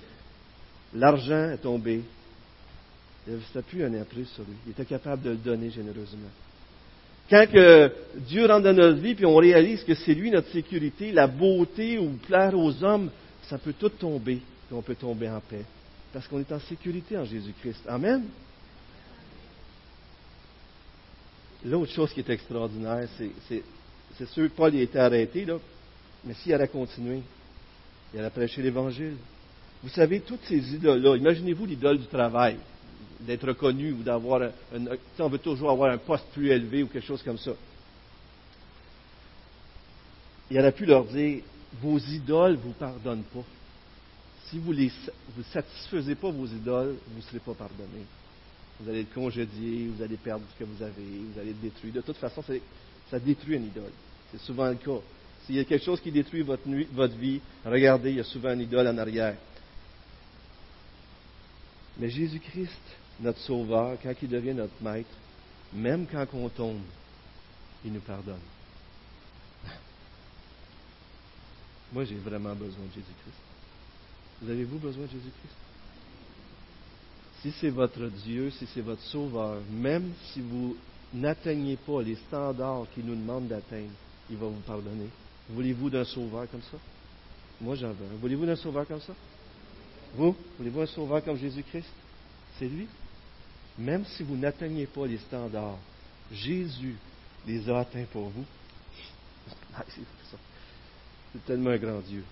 l'argent est tombé. Plus un sur lui. Il était capable de le donner généreusement. Quand Dieu rentre dans notre vie, puis on réalise que c'est lui notre sécurité, la beauté ou plaire aux hommes, ça peut tout tomber, puis on peut tomber en paix. Parce qu'on est en sécurité en Jésus-Christ. Amen. L'autre chose qui est extraordinaire, c'est sûr que Paul a été arrêté, là, mais s'il avait continué, il allait prêcher l'Évangile. Vous savez, toutes ces idoles-là, imaginez-vous l'idole du travail, d'être reconnu ou d'avoir un, on veut toujours avoir un poste plus élevé ou quelque chose comme ça. Il aurait pu leur dire, vos idoles ne vous pardonnent pas. Si vous ne satisfaisez pas vos idoles, vous ne serez pas pardonnés vous allez être congédié, vous allez perdre ce que vous avez, vous allez être détruit. De toute façon, ça détruit une idole. C'est souvent le cas. S'il y a quelque chose qui détruit votre, votre vie, regardez, il y a souvent une idole en arrière. Mais Jésus-Christ, notre Sauveur, quand il devient notre Maître, même quand on tombe, il nous pardonne. Moi, j'ai vraiment besoin de Jésus-Christ. Vous avez-vous besoin de Jésus-Christ? Si c'est votre Dieu, si c'est votre Sauveur, même si vous n'atteignez pas les standards qu'il nous demande d'atteindre, il va vous pardonner. Voulez-vous d'un Sauveur comme ça? Moi, j'en veux. Voulez-vous d'un Sauveur comme ça? Vous? Voulez-vous un Sauveur comme Jésus-Christ? C'est lui. Même si vous n'atteignez pas les standards, Jésus les a atteints pour vous. C'est tellement un grand Dieu.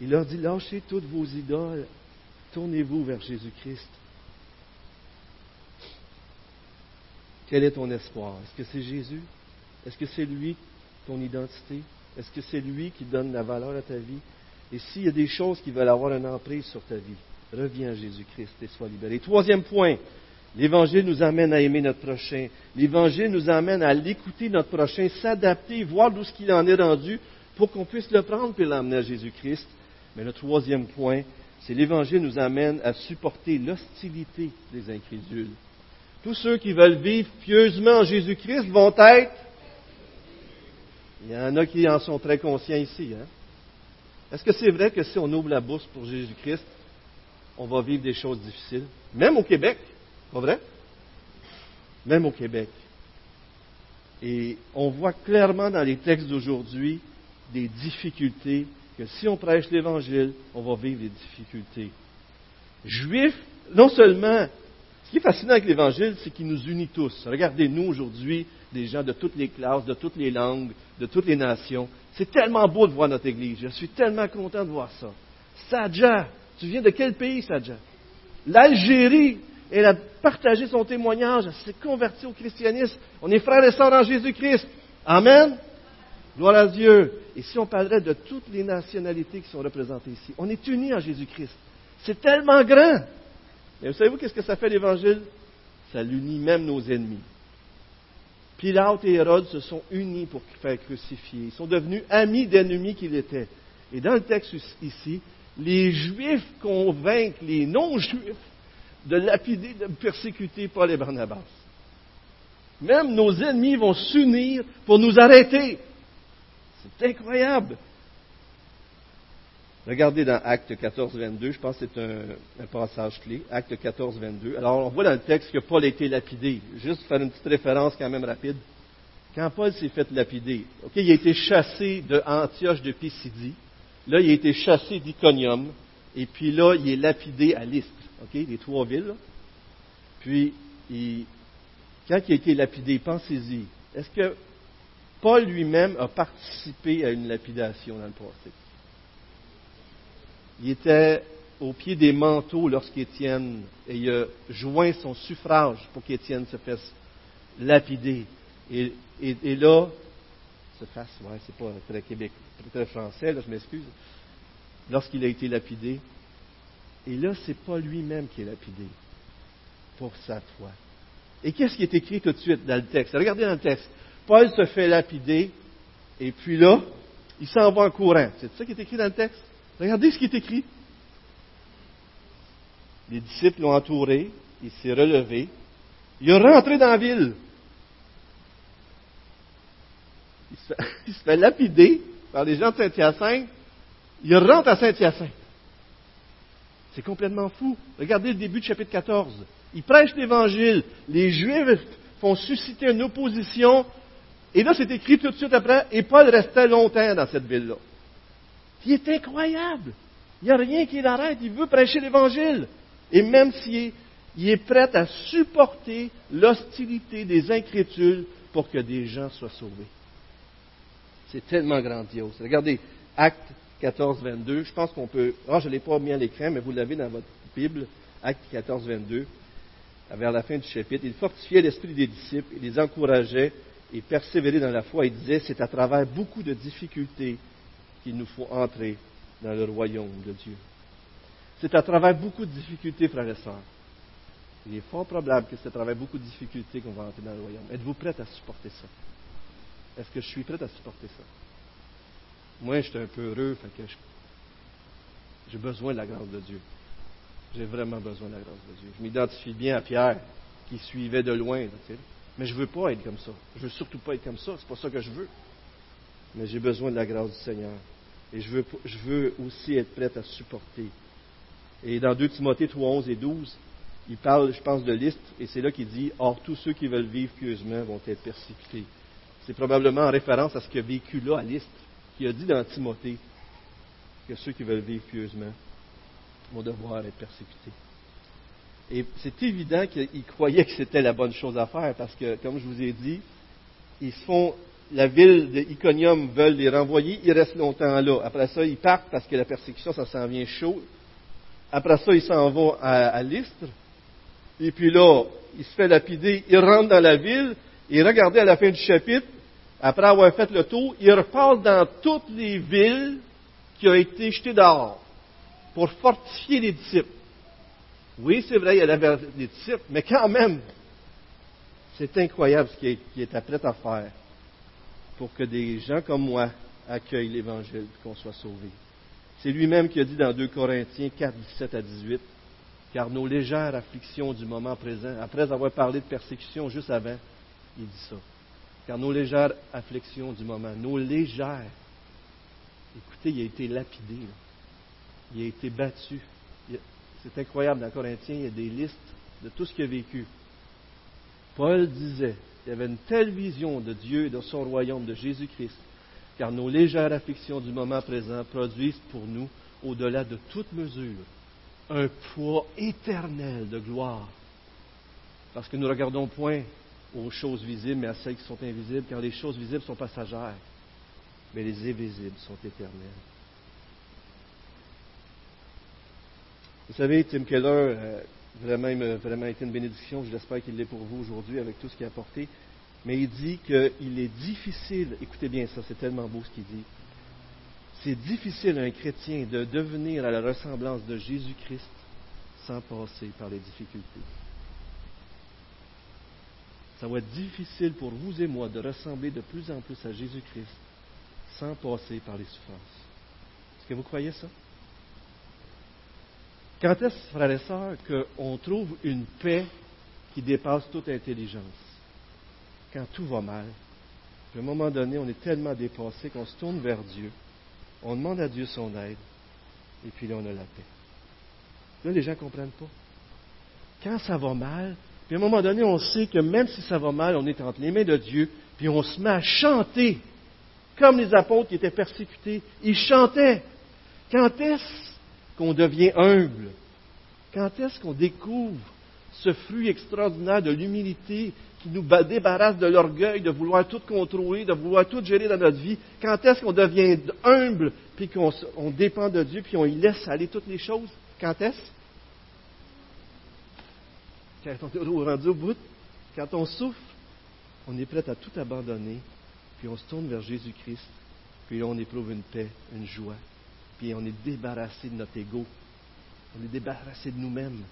Il leur dit, lâchez toutes vos idoles Tournez-vous vers Jésus-Christ. Quel est ton espoir? Est-ce que c'est Jésus? Est-ce que c'est lui ton identité? Est-ce que c'est lui qui donne la valeur à ta vie? Et s'il y a des choses qui veulent avoir une emprise sur ta vie, reviens à Jésus-Christ et sois libéré. Troisième point, L'Évangile nous amène à aimer notre prochain. L'Évangile nous amène à l'écouter notre prochain, s'adapter, voir d'où ce qu'il en est rendu pour qu'on puisse le prendre et l'emmener à Jésus-Christ. Mais le troisième point, c'est l'Évangile nous amène à supporter l'hostilité des incrédules. Tous ceux qui veulent vivre pieusement en Jésus-Christ vont être... Il y en a qui en sont très conscients ici. Hein? Est-ce que c'est vrai que si on ouvre la bourse pour Jésus-Christ, on va vivre des choses difficiles? Même au Québec, pas vrai? Même au Québec. Et on voit clairement dans les textes d'aujourd'hui des difficultés que si on prêche l'Évangile, on va vivre des difficultés. Juifs, non seulement, ce qui est fascinant avec l'Évangile, c'est qu'il nous unit tous. Regardez-nous aujourd'hui, des gens de toutes les classes, de toutes les langues, de toutes les nations. C'est tellement beau de voir notre Église. Je suis tellement content de voir ça. Sadja, tu viens de quel pays, Sadja? L'Algérie. Elle a partagé son témoignage, elle s'est convertie au christianisme. On est frères et sœurs en Jésus-Christ. Amen. Gloire à Dieu. Et si on parlerait de toutes les nationalités qui sont représentées ici, on est unis en Jésus-Christ. C'est tellement grand. Mais vous savez-vous qu'est-ce que ça fait l'Évangile? Ça l'unit même nos ennemis. Pilate et Hérode se sont unis pour faire crucifier. Ils sont devenus amis d'ennemis qu'ils étaient. Et dans le texte ici, les Juifs convainquent les non-Juifs de lapider, de persécuter Paul et Barnabas. Même nos ennemis vont s'unir pour nous arrêter. C'est incroyable. Regardez dans Acte 14, 22, je pense que c'est un, passage clé. Acte 14, 22. Alors, on voit dans le texte que Paul a été lapidé. Juste faire une petite référence quand même rapide. Quand Paul s'est fait lapider, il a été chassé de Antioche de Pisidie. Là, il a été chassé d'Iconium. Et puis là, il est lapidé à Lystre. OK, les trois villes. Puis, quand il a été lapidé, pensez-y. Est-ce que Paul lui-même a participé à une lapidation dans le passé? Il était au pied des manteaux lorsqu'Étienne, a joint son suffrage pour qu'Étienne se fasse lapider. Et, là, se fasse, ouais, c'est pas très québécois, très français, là, je m'excuse. Lorsqu'il a été lapidé, et là, ce n'est pas lui-même qui est lapidé pour sa foi. Et qu'est-ce qui est écrit tout de suite dans le texte? Regardez dans le texte. Paul se fait lapider, et puis là, il s'en va en courant. C'est ça qui est écrit dans le texte? Regardez ce qui est écrit. Les disciples l'ont entouré, il s'est relevé, il est rentré dans la ville. Il se, fait, [LAUGHS] il se fait lapider par les gens de Saint-Hyacinthe, il rentre à Saint-Hyacinthe. C'est complètement fou. Regardez le début du chapitre 14. Il prêche l'Évangile. Les Juifs font susciter une opposition. Et là, c'est écrit tout de suite après, et Paul restait longtemps dans cette ville-là. Il est incroyable. Il n'y a rien qui l'arrête. Il veut prêcher l'Évangile. Et même s'il est, prêt à supporter l'hostilité des incrédules pour que des gens soient sauvés. C'est tellement grandiose. Regardez, Acte 14, 22. Je pense qu'on peut. Ah, je ne l'ai pas mis à l'écran, mais vous l'avez dans votre Bible, Acte 14, 22. Vers la fin du chapitre, il fortifiait l'esprit des disciples, il les encourageait et persévérait dans la foi. Il disait C'est à travers beaucoup de difficultés qu'il nous faut entrer dans le royaume de Dieu. C'est à travers beaucoup de difficultés, frères et sœurs. Il est fort probable que c'est à travers beaucoup de difficultés qu'on va entrer dans le royaume. Êtes-vous prêts à supporter ça? Est-ce que je suis prêt à supporter ça? Moi, j'étais un peu heureux, fait que j'ai besoin de la grâce de Dieu. J'ai vraiment besoin de la grâce de Dieu. Je m'identifie bien à Pierre, qui suivait de loin. Mais je ne veux pas être comme ça. Je ne veux surtout pas être comme ça. C'est pas ça que je veux. Mais j'ai besoin de la grâce du Seigneur. Et je veux, aussi être prêt à supporter. Et dans 2 Timothée 3, 11 et 12, il parle, je pense, de liste, et c'est là qu'il dit Or, tous ceux qui veulent vivre pieusement vont être persécutés. C'est probablement en référence à ce a vécu là à Liste qui a dit dans Timothée que ceux qui veulent vivre pieusement vont devoir être persécutés. Et c'est évident qu'ils croyaient que c'était la bonne chose à faire parce que, comme je vous ai dit, ils se font, la ville d'Iconium veulent les renvoyer, ils restent longtemps là. Après ça, ils partent parce que la persécution, ça s'en vient chaud. Après ça, ils s'en vont à, à Lystre. Et puis là, il se fait lapider, ils rentrent dans la ville, et regardez à la fin du chapitre, après avoir fait le tour, il repasse dans toutes les villes qui ont été jetées dehors pour fortifier les disciples. Oui, c'est vrai, il y avait des disciples, mais quand même, c'est incroyable ce qu'il était prêt à faire pour que des gens comme moi accueillent l'Évangile qu'on soit sauvés. C'est lui-même qui a dit dans 2 Corinthiens 4, 17 à 18, car nos légères afflictions du moment présent, après avoir parlé de persécution juste avant, il dit ça. Car nos légères afflictions du moment, nos légères, écoutez, il a été lapidé, il a été battu. C'est incroyable, dans Corinthiens, il y a des listes de tout ce qu'il a vécu. Paul disait, il avait une telle vision de Dieu et de son royaume, de Jésus-Christ, car nos légères afflictions du moment présent produisent pour nous, au-delà de toute mesure, un poids éternel de gloire. Parce que nous ne regardons point aux choses visibles, mais à celles qui sont invisibles, car les choses visibles sont passagères, mais les invisibles sont éternelles. Vous savez, Tim Keller, euh, vraiment, il vraiment été une bénédiction. J'espère qu'il l'est pour vous aujourd'hui avec tout ce qu'il a apporté. Mais il dit qu'il est difficile, écoutez bien ça, c'est tellement beau ce qu'il dit. C'est difficile à un chrétien de devenir à la ressemblance de Jésus-Christ sans passer par les difficultés. Ça va être difficile pour vous et moi de ressembler de plus en plus à Jésus-Christ sans passer par les souffrances. Est-ce que vous croyez ça? Quand est-ce, frères et sœurs, qu'on trouve une paix qui dépasse toute intelligence? Quand tout va mal. à un moment donné, on est tellement dépassé qu'on se tourne vers Dieu, on demande à Dieu son aide, et puis là, on a la paix. Là, les gens ne comprennent pas. Quand ça va mal, puis à un moment donné, on sait que même si ça va mal, on est entre les mains de Dieu, puis on se met à chanter, comme les apôtres qui étaient persécutés. Ils chantaient. Quand est-ce qu'on devient humble? Quand est-ce qu'on découvre ce fruit extraordinaire de l'humilité qui nous débarrasse de l'orgueil, de vouloir tout contrôler, de vouloir tout gérer dans notre vie? Quand est-ce qu'on devient humble, puis qu'on dépend de Dieu, puis on y laisse aller toutes les choses? Quand est-ce? Quand on est rendu au bout, quand on souffre, on est prêt à tout abandonner, puis on se tourne vers Jésus-Christ, puis là on éprouve une paix, une joie, puis on est débarrassé de notre ego. On est débarrassé de nous-mêmes.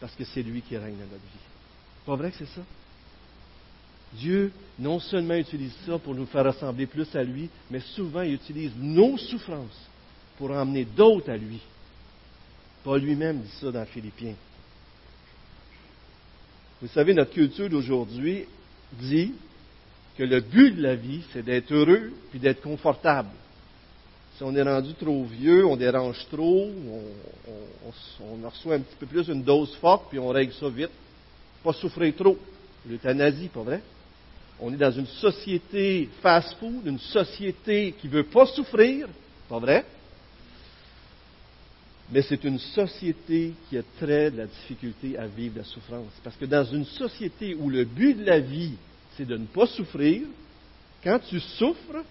Parce que c'est lui qui règne dans notre vie. Pas vrai que c'est ça? Dieu non seulement utilise ça pour nous faire ressembler plus à lui, mais souvent il utilise nos souffrances pour emmener d'autres à lui. Paul lui-même dit ça dans Philippiens. Vous savez, notre culture d'aujourd'hui dit que le but de la vie, c'est d'être heureux puis d'être confortable. Si on est rendu trop vieux, on dérange trop, on, reçoit un petit peu plus une dose forte, puis on règle ça vite. Pas souffrir trop. L'euthanasie, pas vrai? On est dans une société fast-food, une société qui ne veut pas souffrir, pas vrai? Mais c'est une société qui a très de la difficulté à vivre la souffrance. Parce que dans une société où le but de la vie, c'est de ne pas souffrir, quand tu souffres,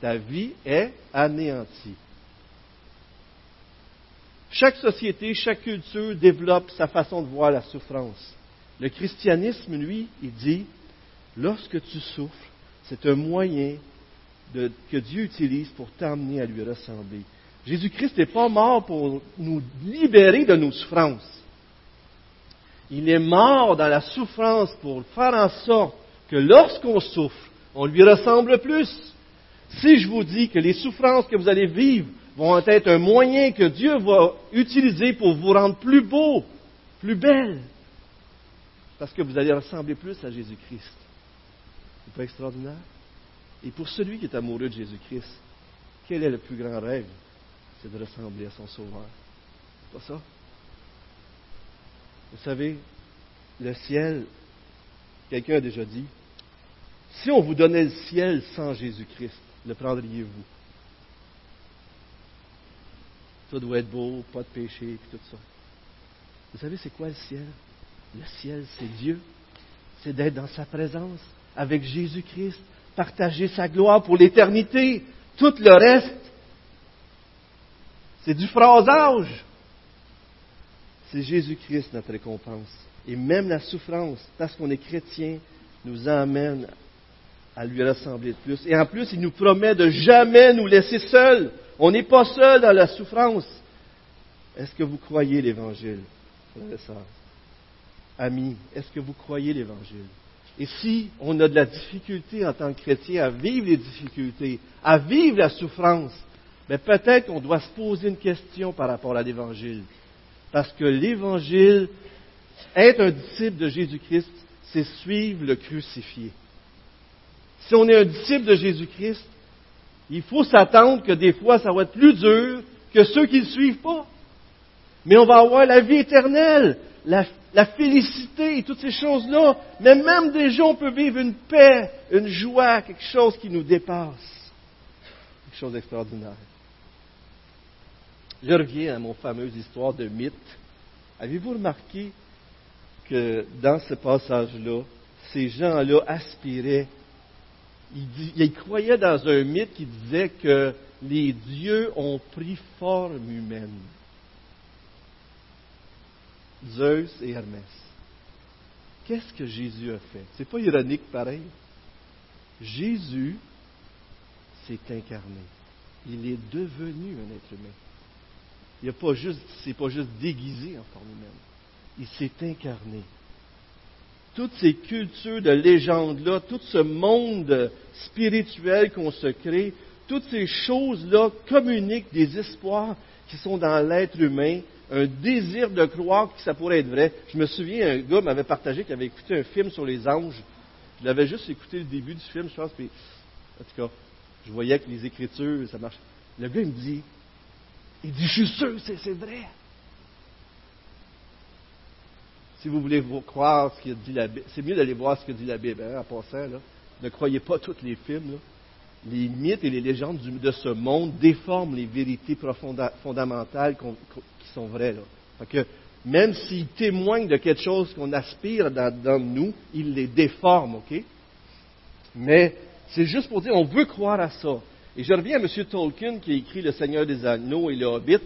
ta vie est anéantie. Chaque société, chaque culture développe sa façon de voir la souffrance. Le christianisme, lui, il dit, lorsque tu souffres, c'est un moyen que Dieu utilise pour t'amener à lui ressembler. Jésus-Christ n'est pas mort pour nous libérer de nos souffrances. Il est mort dans la souffrance pour faire en sorte que lorsqu'on souffre, on lui ressemble plus. Si je vous dis que les souffrances que vous allez vivre vont être un moyen que Dieu va utiliser pour vous rendre plus beau, plus belle, parce que vous allez ressembler plus à Jésus-Christ. C'est pas extraordinaire? Et pour celui qui est amoureux de Jésus-Christ, quel est le plus grand rêve? C'est de ressembler à son Sauveur. C'est pas ça? Vous savez, le ciel, quelqu'un a déjà dit, si on vous donnait le ciel sans Jésus-Christ, le prendriez-vous? Tout doit être beau, pas de péché, et tout ça. Vous savez, c'est quoi le ciel? Le ciel, c'est Dieu. C'est d'être dans sa présence, avec Jésus-Christ, partager sa gloire pour l'éternité. Tout le reste, c'est du phrasage. C'est Jésus-Christ notre récompense. Et même la souffrance, parce qu'on est chrétien, nous emmène à lui ressembler de plus. Et en plus, il nous promet de jamais nous laisser seuls. On n'est pas seul dans la souffrance. Est-ce que vous croyez l'Évangile? amis, est-ce que vous croyez l'Évangile? Et si on a de la difficulté en tant que chrétien à vivre les difficultés, à vivre la souffrance, mais ben peut-être qu'on doit se poser une question par rapport à l'Évangile. Parce que l'Évangile, être un disciple de Jésus-Christ, c'est suivre le crucifié. Si on est un disciple de Jésus-Christ, il faut s'attendre que des fois, ça va être plus dur que ceux qui ne le suivent pas. Mais on va avoir la vie éternelle, la, félicité et toutes ces choses-là. Mais même déjà, on peut vivre une paix, une joie, quelque chose qui nous dépasse. Quelque chose d'extraordinaire. Je reviens à mon fameuse histoire de mythe. Avez-vous remarqué que dans ce passage-là, ces gens-là aspiraient, ils, croyaient dans un mythe qui disait que les dieux ont pris forme humaine. Zeus et Hermès. Qu'est-ce que Jésus a fait? C'est pas ironique pareil. Jésus s'est incarné. Il est devenu un être humain. Il n'est pas pas juste déguisé en forme humaine. Il s'est incarné. Toutes ces cultures de légendes-là, tout ce monde spirituel qu'on se crée, toutes ces choses-là communiquent des espoirs qui sont dans l'être humain, un désir de croire que ça pourrait être vrai. Je me souviens, un gars m'avait partagé qu'il avait écouté un film sur les anges. Je l'avais juste écouté le début du film, je pense, puis en tout cas, je voyais que les écritures, ça marche. Le gars, me dit, il dit, je suis sûr, c'est vrai. Si vous voulez croire ce qu'il dit la Bible, c'est mieux d'aller voir ce que dit la Bible, hein, en passant. Là. Ne croyez pas tous les films. Les mythes et les légendes de ce monde déforment les vérités fondamentales qui sont vraies. Là. que, même s'ils témoignent de quelque chose qu'on aspire dans, dans, nous, ils les déforment, OK? Mais c'est juste pour dire, on veut croire à ça. Et je reviens à M. Tolkien qui a écrit Le Seigneur des Anneaux et le Hobbit.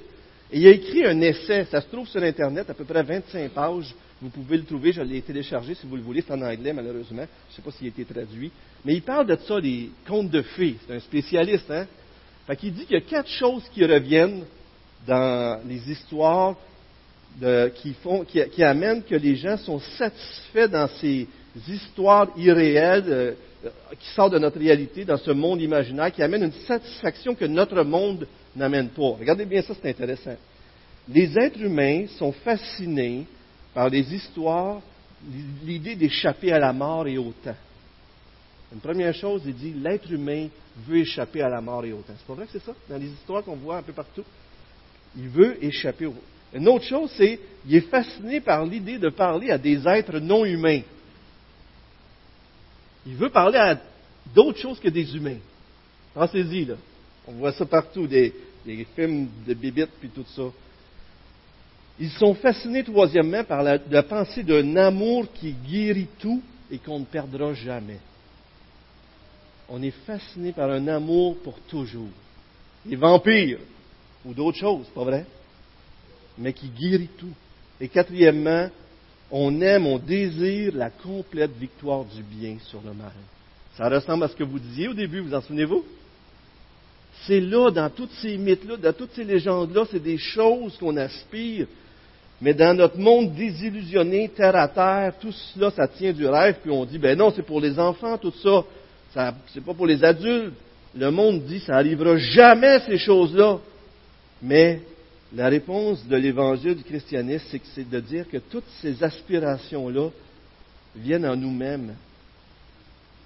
Et il a écrit un essai, ça se trouve sur Internet, à peu près 25 pages. Vous pouvez le trouver, je l'ai téléchargé si vous le voulez, c'est en anglais malheureusement. Je ne sais pas s'il a été traduit. Mais il parle de ça, des contes de fées. C'est un spécialiste, hein? Fait qu'il dit qu'il y a quatre choses qui reviennent dans les histoires qui, amènent que les gens sont satisfaits dans ces histoires irréelles, euh, qui sortent de notre réalité, dans ce monde imaginaire, qui amènent une satisfaction que notre monde n'amène pas. Regardez bien ça, c'est intéressant. Les êtres humains sont fascinés par les histoires, l'idée d'échapper à la mort et au temps. Une première chose, il dit l'être humain veut échapper à la mort et au temps. C'est pas vrai que c'est ça? Dans les histoires qu'on voit un peu partout. Il veut échapper au. Une autre chose, c'est qu'il est fasciné par l'idée de parler à des êtres non humains. Il veut parler à d'autres choses que des humains. Pensez-y, là. On voit ça partout, des, films de bibites puis tout ça. Ils sont fascinés, troisièmement, par la, pensée d'un amour qui guérit tout et qu'on ne perdra jamais. On est fasciné par un amour pour toujours. Les vampires, ou d'autres choses, pas vrai? Mais qui guérit tout. Et quatrièmement, on aime, on désire la complète victoire du bien sur le mal. Ça ressemble à ce que vous disiez au début, vous en souvenez-vous? C'est là, dans toutes ces mythes-là, dans toutes ces légendes-là, c'est des choses qu'on aspire. Mais dans notre monde désillusionné, terre à terre, tout cela, ça tient du rêve, puis on dit, ben non, c'est pour les enfants, tout ça. ça c'est pas pour les adultes. Le monde dit, ça n'arrivera jamais, ces choses-là. Mais la réponse de l'évangile du christianisme, c'est de dire que toutes ces aspirations-là viennent en nous-mêmes.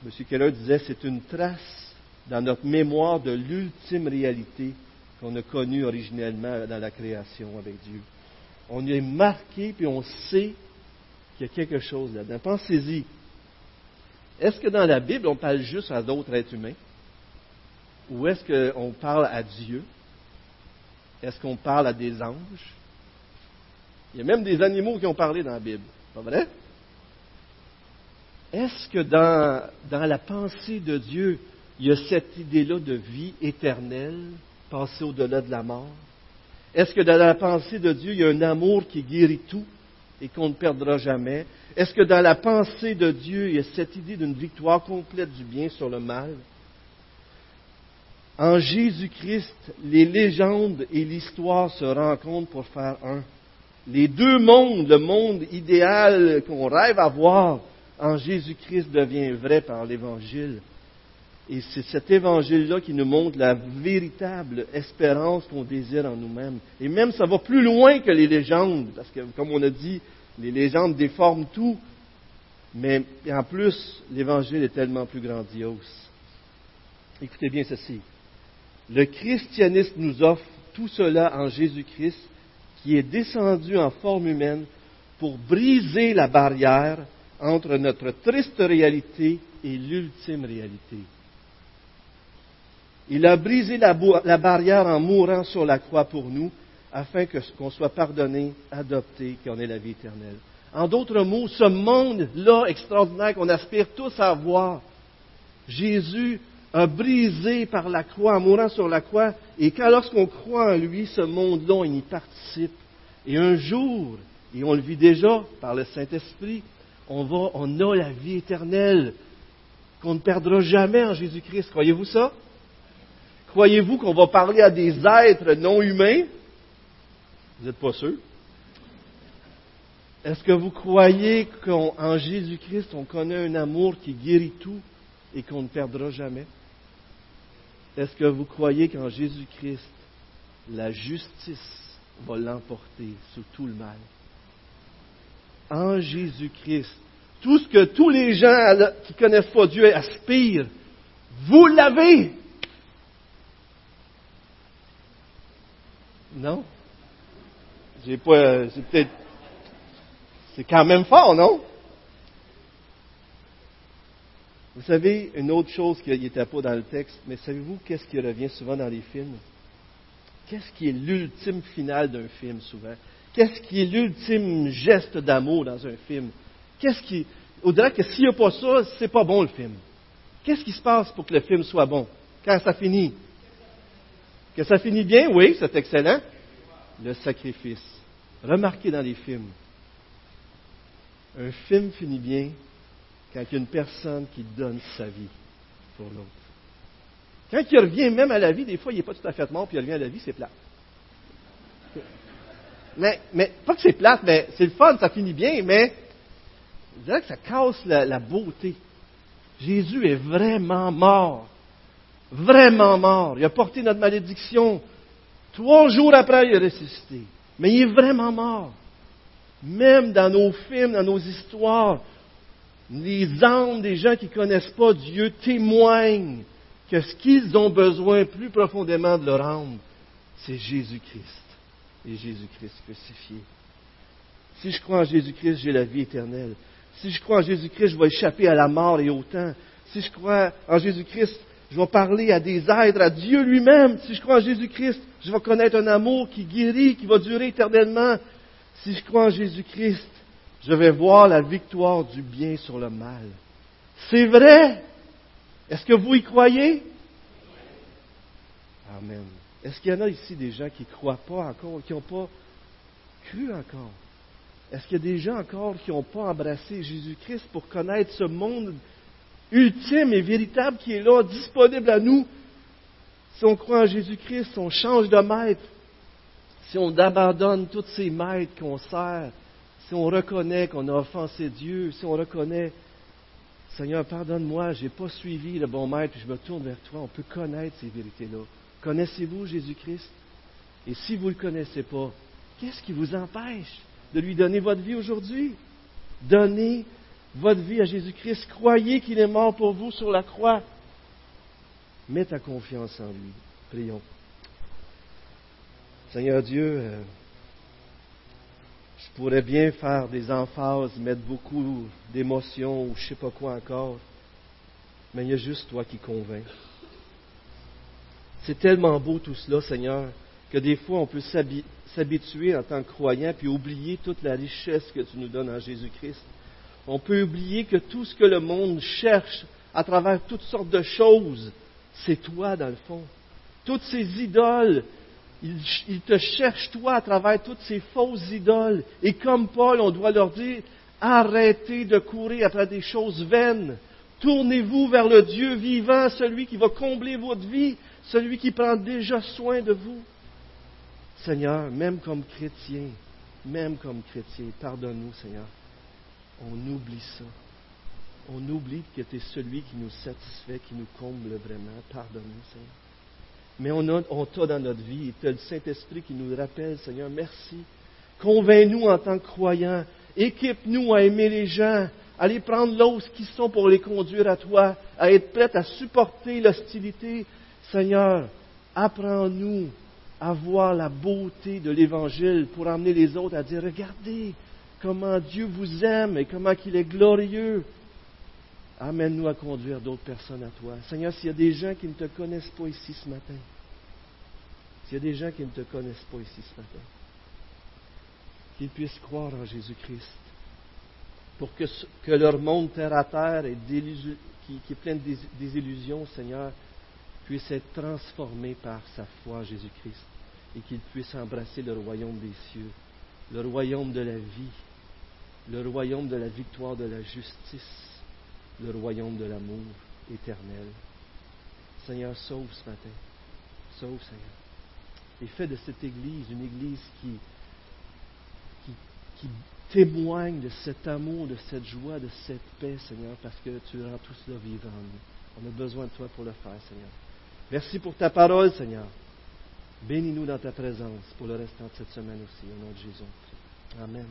M. Keller disait, c'est une trace dans notre mémoire de l'ultime réalité qu'on a connue originellement dans la création avec Dieu. On est marqué, puis on sait qu'il y a quelque chose là-dedans. Pensez-y. Est-ce que dans la Bible, on parle juste à d'autres êtres humains? Ou est-ce qu'on parle à Dieu? Est-ce qu'on parle à des anges? Il y a même des animaux qui ont parlé dans la Bible. Pas vrai? Est-ce que dans, dans, la pensée de Dieu, il y a cette idée-là de vie éternelle, passer au-delà de la mort? Est-ce que dans la pensée de Dieu, il y a un amour qui guérit tout et qu'on ne perdra jamais? Est-ce que dans la pensée de Dieu, il y a cette idée d'une victoire complète du bien sur le mal? En Jésus-Christ, les légendes et l'histoire se rencontrent pour faire un. les deux mondes, le monde idéal qu'on rêve à voir en Jésus-Christ devient vrai par l'Évangile. Et c'est cet évangile-là qui nous montre la véritable espérance qu'on désire en nous-mêmes. Et même ça va plus loin que les légendes, parce que comme on a dit, les légendes déforment tout. Mais en plus, l'évangile est tellement plus grandiose. Écoutez bien ceci. Le christianisme nous offre tout cela en Jésus-Christ, qui est descendu en forme humaine pour briser la barrière entre notre triste réalité et l'ultime réalité. Il a brisé la, barrière en mourant sur la croix pour nous, afin qu'on soit pardonné, adopté, qu'on ait la vie éternelle. En d'autres mots, ce monde-là extraordinaire qu'on aspire tous à voir, Jésus a brisé par la croix, en mourant sur la croix, et quand lorsqu'on croit en lui, ce monde-là, il y participe. Et un jour, et on le vit déjà par le Saint-Esprit, on va, on a la vie éternelle qu'on ne perdra jamais en Jésus-Christ. Croyez-vous ça? Croyez-vous qu'on va parler à des êtres non humains? Vous n'êtes pas sûr? Est-ce que vous croyez qu'en Jésus-Christ, on connaît un amour qui guérit tout et qu'on ne perdra jamais? Est-ce que vous croyez qu'en Jésus-Christ, la justice va l'emporter sur tout le mal? En Jésus-Christ, tout ce que tous les gens qui ne connaissent pas Dieu aspirent, vous l'avez. Non? J'ai pas. C'est peut-être. C'est quand même fort, non? Vous savez, une autre chose qui n'était pas dans le texte, mais savez-vous qu'est-ce qui revient souvent dans les films? Qu'est-ce qui est l'ultime finale d'un film souvent? Qu'est-ce qui est l'ultime geste d'amour dans un film? Qu'est-ce qui. Au-delà que s'il n'y a pas ça, c'est pas bon le film. Qu'est-ce qui se passe pour que le film soit bon? Quand ça finit? Que ça finit bien, oui, c'est excellent. Le sacrifice. Remarquez dans les films. Un film finit bien quand il y a une personne qui donne sa vie pour l'autre. Quand il revient même à la vie, des fois, il n'est pas tout à fait mort, puis il revient à la vie, c'est plate. [LAUGHS] Mais, mais pas que c'est plate, mais c'est le fun, ça finit bien, mais je dirais que ça casse la beauté. Jésus est vraiment mort vraiment mort. Il a porté notre malédiction. Trois jours après, il est ressuscité. Mais il est vraiment mort. Même dans nos films, dans nos histoires, les âmes des gens qui ne connaissent pas Dieu témoignent que ce qu'ils ont besoin plus profondément de leur âme, c'est Jésus-Christ et Jésus-Christ crucifié. Si je crois en Jésus-Christ, j'ai la vie éternelle. Si je crois en Jésus-Christ, je vais échapper à la mort et au temps. Si je crois en Jésus-Christ, je vais parler à des êtres, à Dieu lui-même. Si je crois en Jésus-Christ, je vais connaître un amour qui guérit, qui va durer éternellement. Si je crois en Jésus-Christ, je vais voir la victoire du bien sur le mal. C'est vrai? Est-ce que vous y croyez? Amen. Est-ce qu'il y en a ici des gens qui ne croient pas encore, qui n'ont pas cru encore? Est-ce qu'il y a des gens encore qui n'ont pas embrassé Jésus-Christ pour connaître ce monde ultime et véritable qui est là, disponible à nous. Si on croit en Jésus-Christ, si on change de maître, si on abandonne tous ces maîtres qu'on sert, si on reconnaît qu'on a offensé Dieu, si on reconnaît, Seigneur, pardonne-moi, je n'ai pas suivi le bon maître, puis je me tourne vers toi, on peut connaître ces vérités-là. Connaissez-vous Jésus-Christ? Et si vous ne le connaissez pas, qu'est-ce qui vous empêche de lui donner votre vie aujourd'hui? Donnez votre vie à Jésus-Christ. Croyez qu'il est mort pour vous sur la croix. Mets ta confiance en lui. Prions. Seigneur Dieu, euh, je pourrais bien faire des emphases, mettre beaucoup d'émotions ou je ne sais pas quoi encore, mais il y a juste toi qui convainc. C'est tellement beau tout cela, Seigneur, que des fois on peut s'habituer en tant que croyant puis oublier toute la richesse que tu nous donnes en Jésus-Christ on peut oublier que tout ce que le monde cherche à travers toutes sortes de choses, c'est toi dans le fond. Toutes ces idoles, ils, te cherchent toi à travers toutes ces fausses idoles. Et comme Paul, on doit leur dire, arrêtez de courir après des choses vaines. Tournez-vous vers le Dieu vivant, celui qui va combler votre vie, celui qui prend déjà soin de vous. Seigneur, même comme chrétien, même comme chrétien. Pardonne-nous, Seigneur. On oublie ça. On oublie que tu es celui qui nous satisfait, qui nous comble vraiment. Pardonne-nous, Seigneur. Mais on, on t'a dans notre vie. Tu le Saint-Esprit qui nous rappelle, Seigneur, merci. Convainc-nous en tant que croyants. Équipe-nous à aimer les gens, à les prendre là qui sont pour les conduire à toi, à être prêts à supporter l'hostilité. Seigneur, apprends-nous à voir la beauté de l'Évangile pour amener les autres à dire, regardez comment Dieu vous aime et comment il est glorieux. Amène-nous à conduire d'autres personnes à toi. Seigneur, s'il y a des gens qui ne te connaissent pas ici ce matin, s'il y a des gens qui ne te connaissent pas ici ce matin, qu'ils puissent croire en Jésus-Christ, pour que, que, leur monde terre à terre qui, qui, est plein de désillusions, Seigneur, puisse être transformé par sa foi en Jésus-Christ et qu'ils puissent embrasser le royaume des cieux, le royaume de la vie, le royaume de la victoire de la justice, le royaume de l'amour éternel. Seigneur, sauve ce matin. Sauve, Seigneur. Et fais de cette Église une Église qui, qui, témoigne de cet amour, de cette joie, de cette paix, Seigneur, parce que tu rends tout cela vivant On a besoin de toi pour le faire, Seigneur. Merci pour ta parole, Seigneur. Bénis-nous dans ta présence pour le restant de cette semaine aussi, au nom de Jésus. Amen.